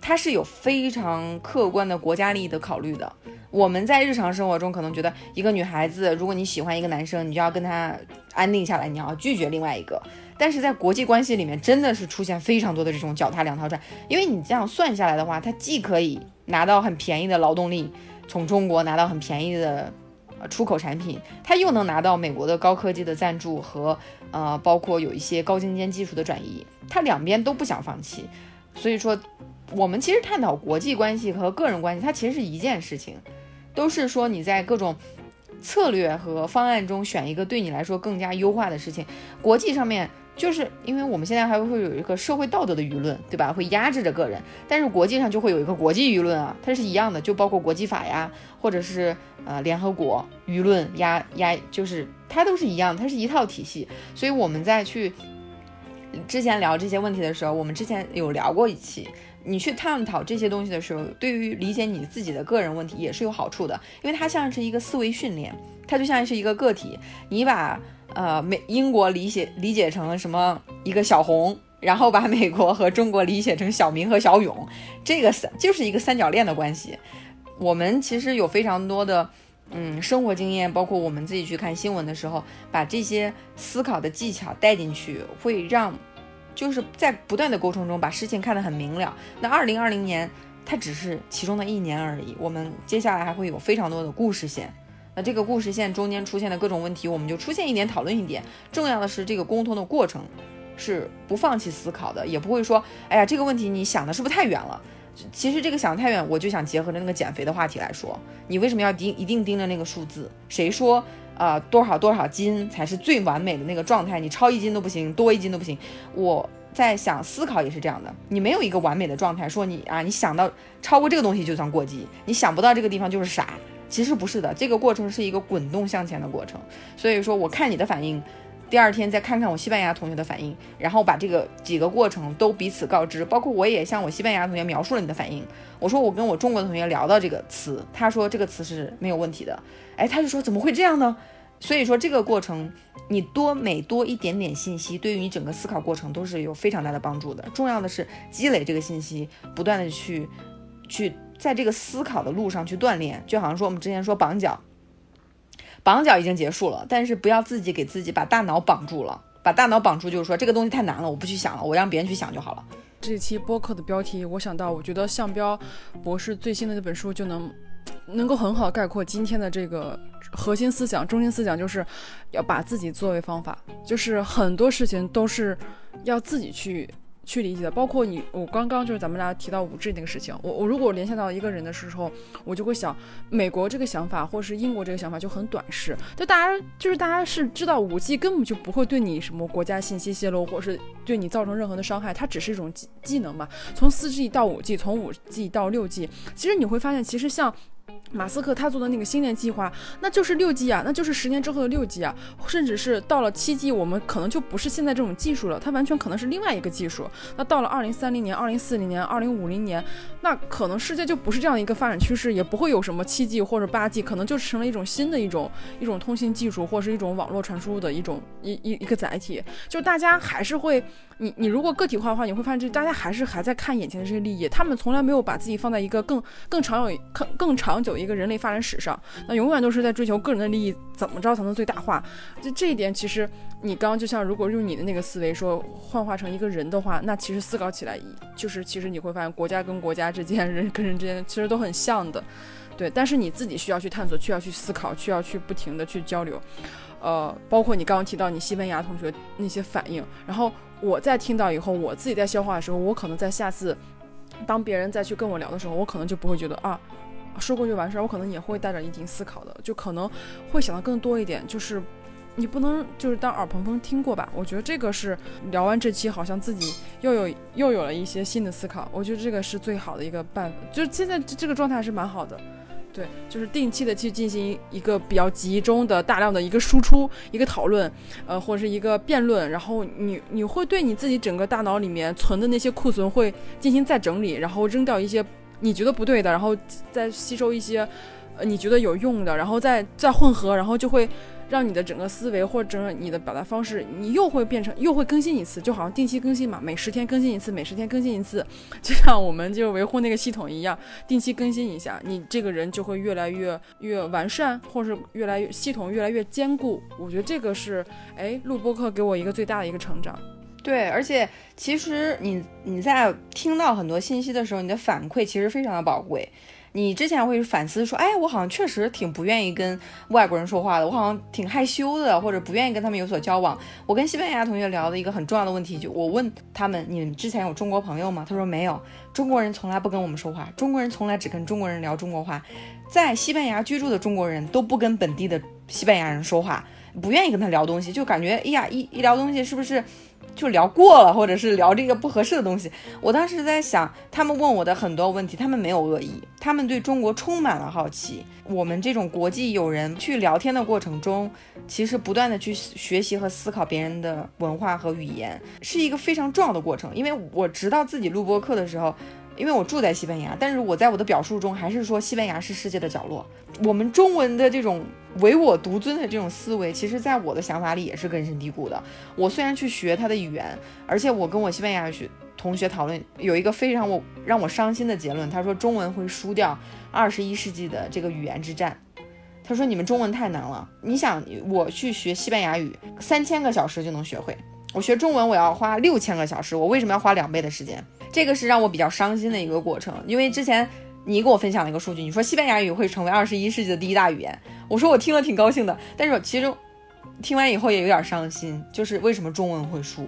他是有非常客观的国家利益的考虑的。我们在日常生活中可能觉得，一个女孩子，如果你喜欢一个男生，你就要跟他安定下来，你要拒绝另外一个。但是在国际关系里面，真的是出现非常多的这种脚踏两条船，因为你这样算下来的话，它既可以拿到很便宜的劳动力，从中国拿到很便宜的呃出口产品，它又能拿到美国的高科技的赞助和呃包括有一些高精尖技术的转移，它两边都不想放弃。所以说，我们其实探讨国际关系和个人关系，它其实是一件事情，都是说你在各种。策略和方案中选一个对你来说更加优化的事情。国际上面就是因为我们现在还会有一个社会道德的舆论，对吧？会压制着个人，但是国际上就会有一个国际舆论啊，它是一样的，就包括国际法呀，或者是呃联合国舆论压压，就是它都是一样，它是一套体系。所以我们在去之前聊这些问题的时候，我们之前有聊过一期，你去探讨这些东西的时候，对于理解你自己的个人问题也是有好处的，因为它像是一个思维训练，它就像是一个个体，你把。呃，美英国理解理解成什么一个小红，然后把美国和中国理解成小明和小勇，这个三就是一个三角恋的关系。我们其实有非常多的嗯生活经验，包括我们自己去看新闻的时候，把这些思考的技巧带进去，会让就是在不断的沟通中把事情看得很明了。那二零二零年它只是其中的一年而已，我们接下来还会有非常多的故事线。那这个故事线中间出现的各种问题，我们就出现一点讨论一点。重要的是这个沟通的过程是不放弃思考的，也不会说，哎呀，这个问题你想的是不是太远了？其实这个想太远，我就想结合着那个减肥的话题来说，你为什么要盯一定盯着那个数字？谁说啊多少多少斤才是最完美的那个状态？你超一斤都不行，多一斤都不行。我在想思考也是这样的，你没有一个完美的状态，说你啊你想到超过这个东西就算过激，你想不到这个地方就是傻。其实不是的，这个过程是一个滚动向前的过程。所以说，我看你的反应，第二天再看看我西班牙同学的反应，然后把这个几个过程都彼此告知。包括我也向我西班牙同学描述了你的反应。我说我跟我中国的同学聊到这个词，他说这个词是没有问题的。哎，他就说怎么会这样呢？所以说这个过程，你多每多一点点信息，对于你整个思考过程都是有非常大的帮助的。重要的是积累这个信息，不断的去去。在这个思考的路上去锻炼，就好像说我们之前说绑脚，绑脚已经结束了，但是不要自己给自己把大脑绑住了，把大脑绑住就是说这个东西太难了，我不去想了，我让别人去想就好了。这期播客的标题，我想到，我觉得向标博士最新的那本书就能能够很好概括今天的这个核心思想、中心思想，就是要把自己作为方法，就是很多事情都是要自己去。去理解的，包括你，我刚刚就是咱们俩提到五 G 那个事情，我我如果联想到一个人的时候，我就会想，美国这个想法或是英国这个想法就很短视，就大家就是大家是知道五 G 根本就不会对你什么国家信息泄露，或是对你造成任何的伤害，它只是一种技技能嘛。从四 G 到五 G，从五 G 到六 G，其实你会发现，其实像。马斯克他做的那个星链计划，那就是六 G 啊，那就是十年之后的六 G 啊，甚至是到了七 G，我们可能就不是现在这种技术了，它完全可能是另外一个技术。那到了二零三零年、二零四零年、二零五零年，那可能世界就不是这样的一个发展趋势，也不会有什么七 G 或者八 G，可能就成了一种新的一种一种通信技术，或是一种网络传输的一种一一一个载体，就大家还是会。你你如果个体化的话，你会发现这大家还是还在看眼前的这些利益，他们从来没有把自己放在一个更更长有更更长久一个人类发展史上，那永远都是在追求个人的利益，怎么着才能最大化？就这一点，其实你刚刚就像如果用你的那个思维说幻化成一个人的话，那其实思考起来就是其实你会发现国家跟国家之间，人跟人之间其实都很像的，对。但是你自己需要去探索，需要去思考，需要去不停的去交流，呃，包括你刚刚提到你西班牙同学那些反应，然后。我在听到以后，我自己在消化的时候，我可能在下次，当别人再去跟我聊的时候，我可能就不会觉得啊，说过就完事儿，我可能也会带着一定思考的，就可能会想的更多一点。就是你不能就是当耳旁风听过吧？我觉得这个是聊完这期，好像自己又有又有了一些新的思考。我觉得这个是最好的一个办法，就是现在这个状态是蛮好的。对，就是定期的去进行一个比较集中的、大量的一个输出、一个讨论，呃，或者是一个辩论，然后你你会对你自己整个大脑里面存的那些库存会进行再整理，然后扔掉一些你觉得不对的，然后再吸收一些呃你觉得有用的，然后再再混合，然后就会。让你的整个思维或者你的表达方式，你又会变成又会更新一次，就好像定期更新嘛，每十天更新一次，每十天更新一次，就像我们就维护那个系统一样，定期更新一下，你这个人就会越来越越完善，或者是越来越系统越来越坚固。我觉得这个是，哎，录播课给我一个最大的一个成长。对，而且其实你你在听到很多信息的时候，你的反馈其实非常的宝贵。你之前会反思说，哎，我好像确实挺不愿意跟外国人说话的，我好像挺害羞的，或者不愿意跟他们有所交往。我跟西班牙同学聊的一个很重要的问题，就我问他们，你们之前有中国朋友吗？他说没有，中国人从来不跟我们说话，中国人从来只跟中国人聊中国话，在西班牙居住的中国人都不跟本地的西班牙人说话。不愿意跟他聊东西，就感觉哎呀，一一聊东西是不是？就聊过了，或者是聊这个不合适的东西。我当时在想，他们问我的很多问题，他们没有恶意，他们对中国充满了好奇。我们这种国际友人去聊天的过程中，其实不断的去学习和思考别人的文化和语言，是一个非常重要的过程。因为我直到自己录播课的时候。因为我住在西班牙，但是我在我的表述中还是说西班牙是世界的角落。我们中文的这种唯我独尊的这种思维，其实在我的想法里也是根深蒂固的。我虽然去学他的语言，而且我跟我西班牙学同学讨论，有一个非常我让我伤心的结论，他说中文会输掉二十一世纪的这个语言之战。他说你们中文太难了，你想我去学西班牙语，三千个小时就能学会，我学中文我要花六千个小时，我为什么要花两倍的时间？这个是让我比较伤心的一个过程，因为之前你给我分享了一个数据，你说西班牙语会成为二十一世纪的第一大语言，我说我听了挺高兴的，但是其实听完以后也有点伤心，就是为什么中文会输？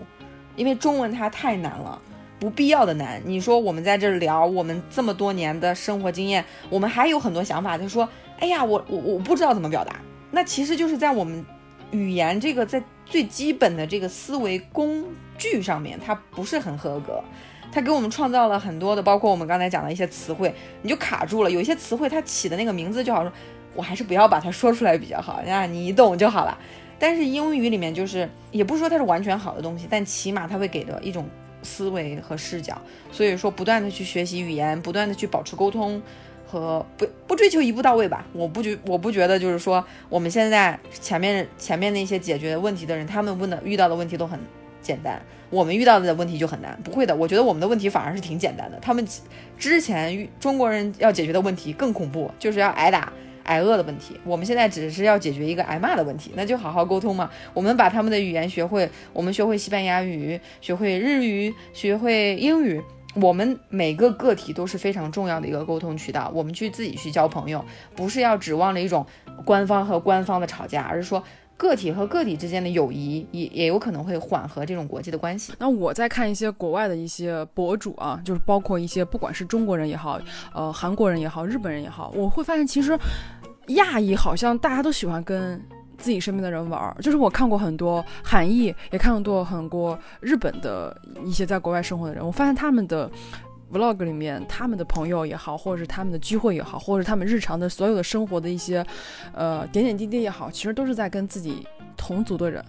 因为中文它太难了，不必要的难。你说我们在这聊，我们这么多年的生活经验，我们还有很多想法，他说，哎呀，我我我不知道怎么表达，那其实就是在我们语言这个在最基本的这个思维工具上面，它不是很合格。他给我们创造了很多的，包括我们刚才讲的一些词汇，你就卡住了。有一些词汇，它起的那个名字就好说，我还是不要把它说出来比较好呀，你懂就好了。但是英语里面就是，也不是说它是完全好的东西，但起码它会给的一种思维和视角。所以说，不断的去学习语言，不断的去保持沟通，和不不追求一步到位吧。我不觉我不觉得就是说，我们现在前面前面那些解决问题的人，他们问的遇到的问题都很。简单，我们遇到的问题就很难。不会的，我觉得我们的问题反而是挺简单的。他们之前中国人要解决的问题更恐怖，就是要挨打挨饿的问题。我们现在只是要解决一个挨骂的问题，那就好好沟通嘛。我们把他们的语言学会，我们学会西班牙语，学会日语，学会英语。我们每个个体都是非常重要的一个沟通渠道。我们去自己去交朋友，不是要指望着一种官方和官方的吵架，而是说。个体和个体之间的友谊也也有可能会缓和这种国际的关系。那我在看一些国外的一些博主啊，就是包括一些不管是中国人也好，呃，韩国人也好，日本人也好，我会发现其实亚裔好像大家都喜欢跟自己身边的人玩儿。就是我看过很多韩裔，也看过很多日本的一些在国外生活的人，我发现他们的。Vlog 里面，他们的朋友也好，或者是他们的聚会也好，或者是他们日常的所有的生活的一些，呃，点点滴滴也好，其实都是在跟自己同族的人。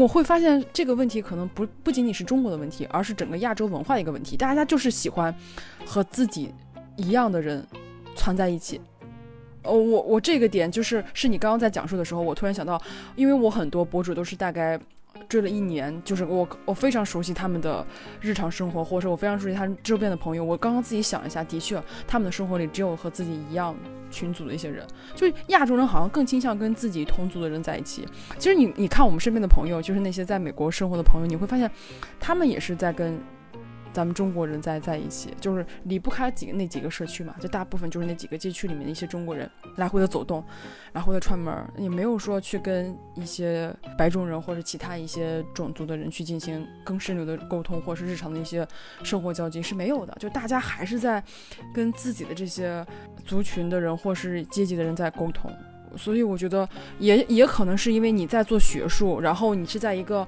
我会发现这个问题可能不不仅仅是中国的问题，而是整个亚洲文化的一个问题。大家就是喜欢和自己一样的人攒在一起。呃，我我这个点就是是你刚刚在讲述的时候，我突然想到，因为我很多博主都是大概。追了一年，就是我我非常熟悉他们的日常生活，或者说我非常熟悉他周边的朋友。我刚刚自己想一下，的确，他们的生活里只有和自己一样群组的一些人。就亚洲人好像更倾向跟自己同族的人在一起。其实你你看我们身边的朋友，就是那些在美国生活的朋友，你会发现，他们也是在跟。咱们中国人在在一起，就是离不开几个那几个社区嘛，就大部分就是那几个街区里面的一些中国人来回的走动，来回的串门，也没有说去跟一些白种人或者其他一些种族的人去进行更深入的沟通，或是日常的一些生活交集是没有的，就大家还是在跟自己的这些族群的人或是阶级的人在沟通，所以我觉得也也可能是因为你在做学术，然后你是在一个。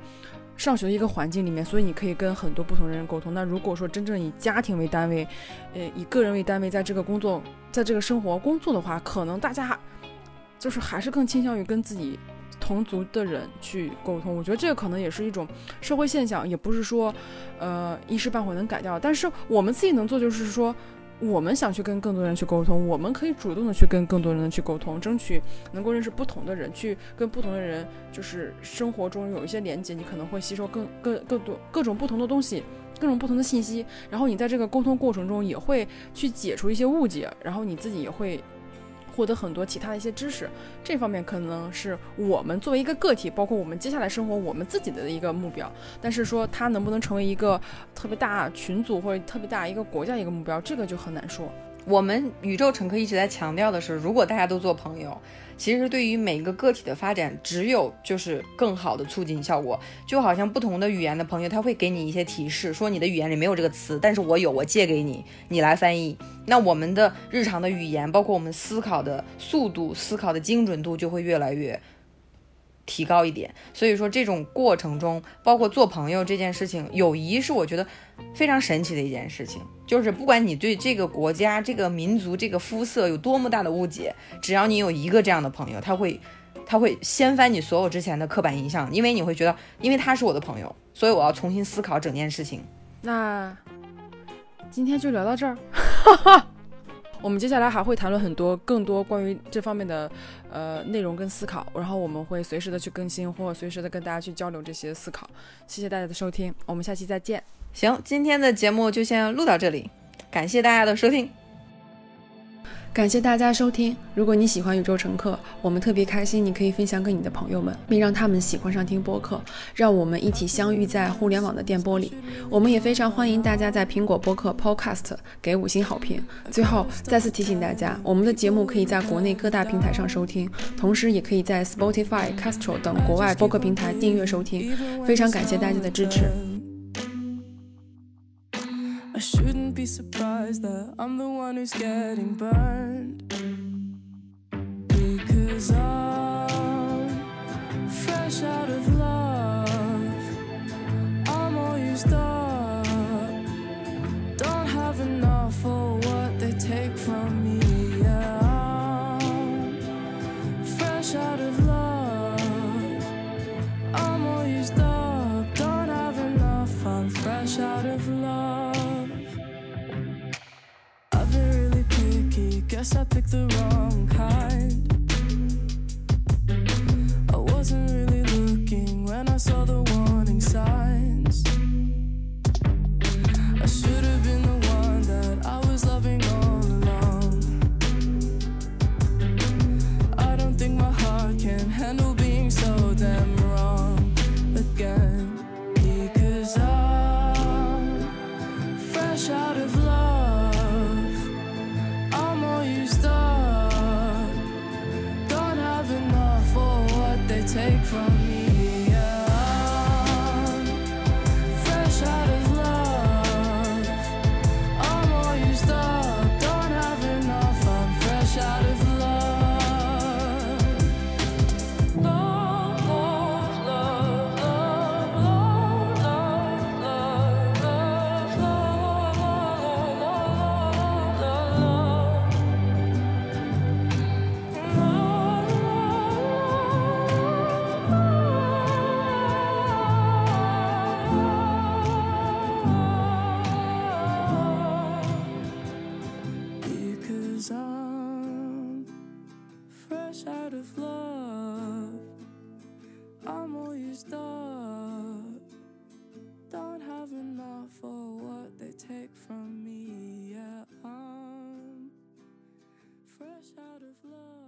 上学的一个环境里面，所以你可以跟很多不同的人沟通。那如果说真正以家庭为单位，呃，以个人为单位，在这个工作，在这个生活工作的话，可能大家就是还是更倾向于跟自己同族的人去沟通。我觉得这个可能也是一种社会现象，也不是说，呃，一时半会能改掉。但是我们自己能做，就是说。我们想去跟更多人去沟通，我们可以主动的去跟更多人去沟通，争取能够认识不同的人，去跟不同的人，就是生活中有一些连接，你可能会吸收更更更多各种不同的东西，各种不同的信息，然后你在这个沟通过程中也会去解除一些误解，然后你自己也会。获得很多其他的一些知识，这方面可能是我们作为一个个体，包括我们接下来生活我们自己的一个目标。但是说它能不能成为一个特别大群组或者特别大一个国家一个目标，这个就很难说。我们宇宙乘客一直在强调的是，如果大家都做朋友。其实对于每一个个体的发展，只有就是更好的促进效果。就好像不同的语言的朋友，他会给你一些提示，说你的语言里没有这个词，但是我有，我借给你，你来翻译。那我们的日常的语言，包括我们思考的速度、思考的精准度，就会越来越提高一点。所以说这种过程中，包括做朋友这件事情，友谊是我觉得非常神奇的一件事情。就是不管你对这个国家、这个民族、这个肤色有多么大的误解，只要你有一个这样的朋友，他会他会掀翻你所有之前的刻板印象，因为你会觉得，因为他是我的朋友，所以我要重新思考整件事情。那今天就聊到这儿。我们接下来还会谈论很多更多关于这方面的呃内容跟思考，然后我们会随时的去更新，或随时的跟大家去交流这些思考。谢谢大家的收听，我们下期再见。行，今天的节目就先录到这里，感谢大家的收听。感谢大家收听。如果你喜欢宇宙乘客，我们特别开心，你可以分享给你的朋友们，并让他们喜欢上听播客，让我们一起相遇在互联网的电波里。我们也非常欢迎大家在苹果播客 Podcast 给五星好评。最后再次提醒大家，我们的节目可以在国内各大平台上收听，同时也可以在 Spotify、Castro 等国外播客平台订阅收听。非常感谢大家的支持。I shouldn't be surprised that I'm the one who's getting burned. Because I'm fresh out of love. I'm all used up. Guess I picked the wrong kind. Out of love.